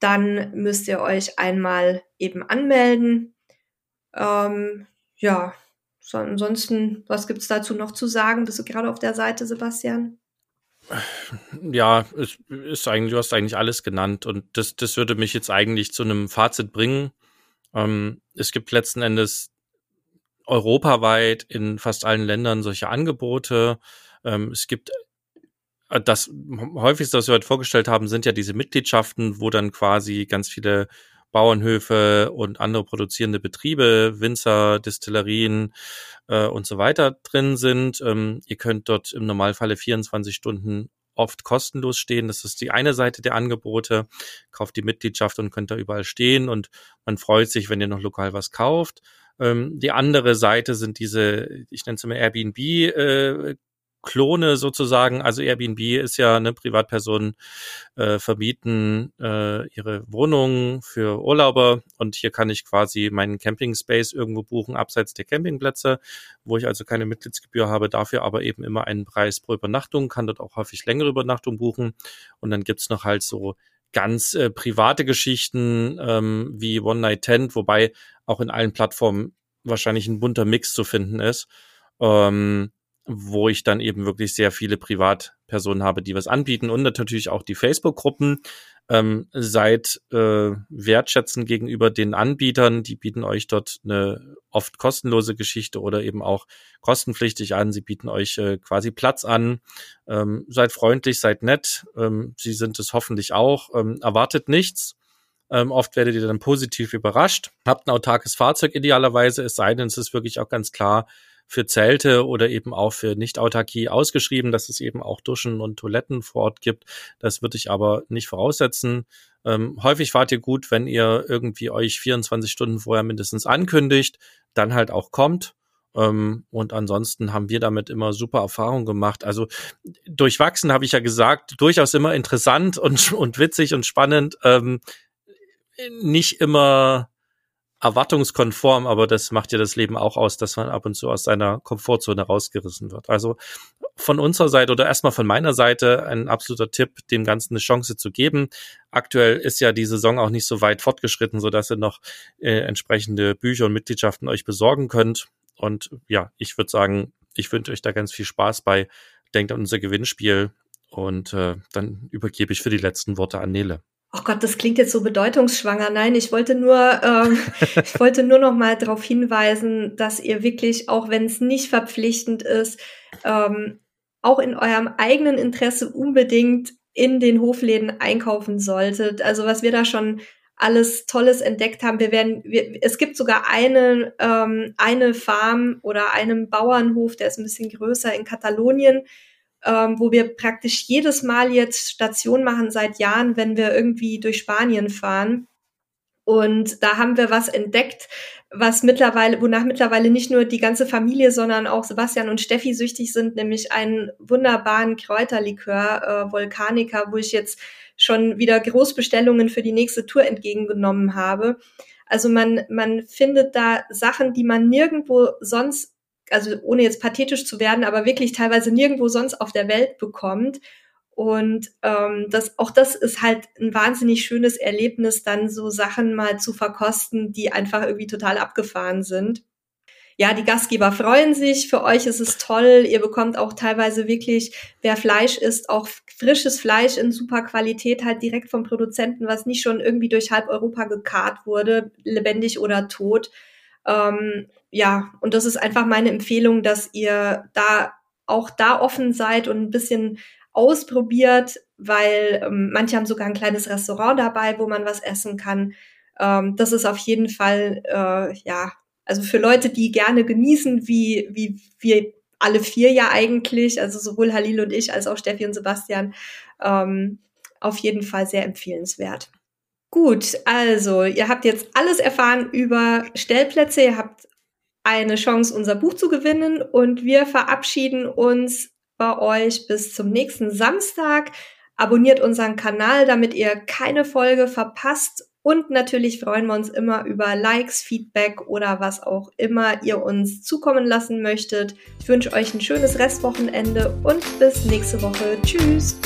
dann müsst ihr euch einmal eben anmelden. Ähm, ja, so, ansonsten, was gibt's dazu noch zu sagen? Bist du gerade auf der Seite, Sebastian? Ja, es ist eigentlich, du hast eigentlich alles genannt und das, das würde mich jetzt eigentlich zu einem Fazit bringen. Ähm, es gibt letzten Endes europaweit in fast allen Ländern solche Angebote. Ähm, es gibt äh, das häufigste, was wir heute vorgestellt haben, sind ja diese Mitgliedschaften, wo dann quasi ganz viele Bauernhöfe und andere produzierende Betriebe, Winzer, Distillerien äh, und so weiter drin sind. Ähm, ihr könnt dort im Normalfalle 24 Stunden oft kostenlos stehen. Das ist die eine Seite der Angebote. Kauft die Mitgliedschaft und könnt da überall stehen und man freut sich, wenn ihr noch lokal was kauft. Ähm, die andere Seite sind diese, ich nenne es immer Airbnb, äh, Klone sozusagen. Also Airbnb ist ja eine Privatperson äh, vermieten äh, ihre Wohnungen für Urlauber und hier kann ich quasi meinen Camping Space irgendwo buchen abseits der Campingplätze, wo ich also keine Mitgliedsgebühr habe, dafür aber eben immer einen Preis pro Übernachtung, kann dort auch häufig längere Übernachtung buchen und dann gibt's noch halt so ganz äh, private Geschichten ähm, wie One Night Tent, wobei auch in allen Plattformen wahrscheinlich ein bunter Mix zu finden ist, ähm, wo ich dann eben wirklich sehr viele Privatpersonen habe, die was anbieten und natürlich auch die Facebook-Gruppen. Ähm, seid äh, wertschätzend gegenüber den Anbietern, die bieten euch dort eine oft kostenlose Geschichte oder eben auch kostenpflichtig an. Sie bieten euch äh, quasi Platz an. Ähm, seid freundlich, seid nett. Ähm, sie sind es hoffentlich auch. Ähm, erwartet nichts. Ähm, oft werdet ihr dann positiv überrascht. Habt ein autarkes Fahrzeug idealerweise, es sei denn, es ist wirklich auch ganz klar für Zelte oder eben auch für Nicht-Autarkie ausgeschrieben, dass es eben auch Duschen und Toiletten vor Ort gibt. Das würde ich aber nicht voraussetzen. Ähm, häufig fahrt ihr gut, wenn ihr irgendwie euch 24 Stunden vorher mindestens ankündigt, dann halt auch kommt. Ähm, und ansonsten haben wir damit immer super Erfahrungen gemacht. Also durchwachsen habe ich ja gesagt, durchaus immer interessant und, und witzig und spannend. Ähm, nicht immer erwartungskonform, aber das macht ja das Leben auch aus, dass man ab und zu aus seiner Komfortzone rausgerissen wird. Also von unserer Seite oder erstmal von meiner Seite ein absoluter Tipp, dem Ganzen eine Chance zu geben. Aktuell ist ja die Saison auch nicht so weit fortgeschritten, so dass ihr noch äh, entsprechende Bücher und Mitgliedschaften euch besorgen könnt. Und ja, ich würde sagen, ich wünsche euch da ganz viel Spaß bei. Denkt an unser Gewinnspiel und äh, dann übergebe ich für die letzten Worte an Nele. Oh Gott, das klingt jetzt so bedeutungsschwanger. Nein, ich wollte nur, ähm, ich wollte nur noch mal darauf hinweisen, dass ihr wirklich, auch wenn es nicht verpflichtend ist, ähm, auch in eurem eigenen Interesse unbedingt in den Hofläden einkaufen solltet. Also was wir da schon alles Tolles entdeckt haben. Wir werden, wir, es gibt sogar eine, ähm, eine Farm oder einen Bauernhof, der ist ein bisschen größer in Katalonien, ähm, wo wir praktisch jedes Mal jetzt Station machen seit Jahren, wenn wir irgendwie durch Spanien fahren. Und da haben wir was entdeckt, was mittlerweile, wonach mittlerweile nicht nur die ganze Familie, sondern auch Sebastian und Steffi süchtig sind, nämlich einen wunderbaren Kräuterlikör, äh, Vulkanika, wo ich jetzt schon wieder Großbestellungen für die nächste Tour entgegengenommen habe. Also man, man findet da Sachen, die man nirgendwo sonst, also ohne jetzt pathetisch zu werden, aber wirklich teilweise nirgendwo sonst auf der Welt bekommt. Und ähm, das, auch das ist halt ein wahnsinnig schönes Erlebnis, dann so Sachen mal zu verkosten, die einfach irgendwie total abgefahren sind. Ja, die Gastgeber freuen sich. Für euch ist es toll. Ihr bekommt auch teilweise wirklich, wer Fleisch isst, auch frisches Fleisch in super Qualität, halt direkt vom Produzenten, was nicht schon irgendwie durch halb Europa gekarrt wurde, lebendig oder tot. Ähm, ja, und das ist einfach meine Empfehlung, dass ihr da auch da offen seid und ein bisschen ausprobiert, weil ähm, manche haben sogar ein kleines Restaurant dabei, wo man was essen kann. Ähm, das ist auf jeden Fall, äh, ja, also für Leute, die gerne genießen, wie, wie wir alle vier ja eigentlich, also sowohl Halil und ich als auch Steffi und Sebastian, ähm, auf jeden Fall sehr empfehlenswert. Gut, also ihr habt jetzt alles erfahren über Stellplätze, ihr habt eine Chance, unser Buch zu gewinnen und wir verabschieden uns bei euch bis zum nächsten Samstag. Abonniert unseren Kanal, damit ihr keine Folge verpasst. Und natürlich freuen wir uns immer über Likes, Feedback oder was auch immer ihr uns zukommen lassen möchtet. Ich wünsche euch ein schönes Restwochenende und bis nächste Woche. Tschüss!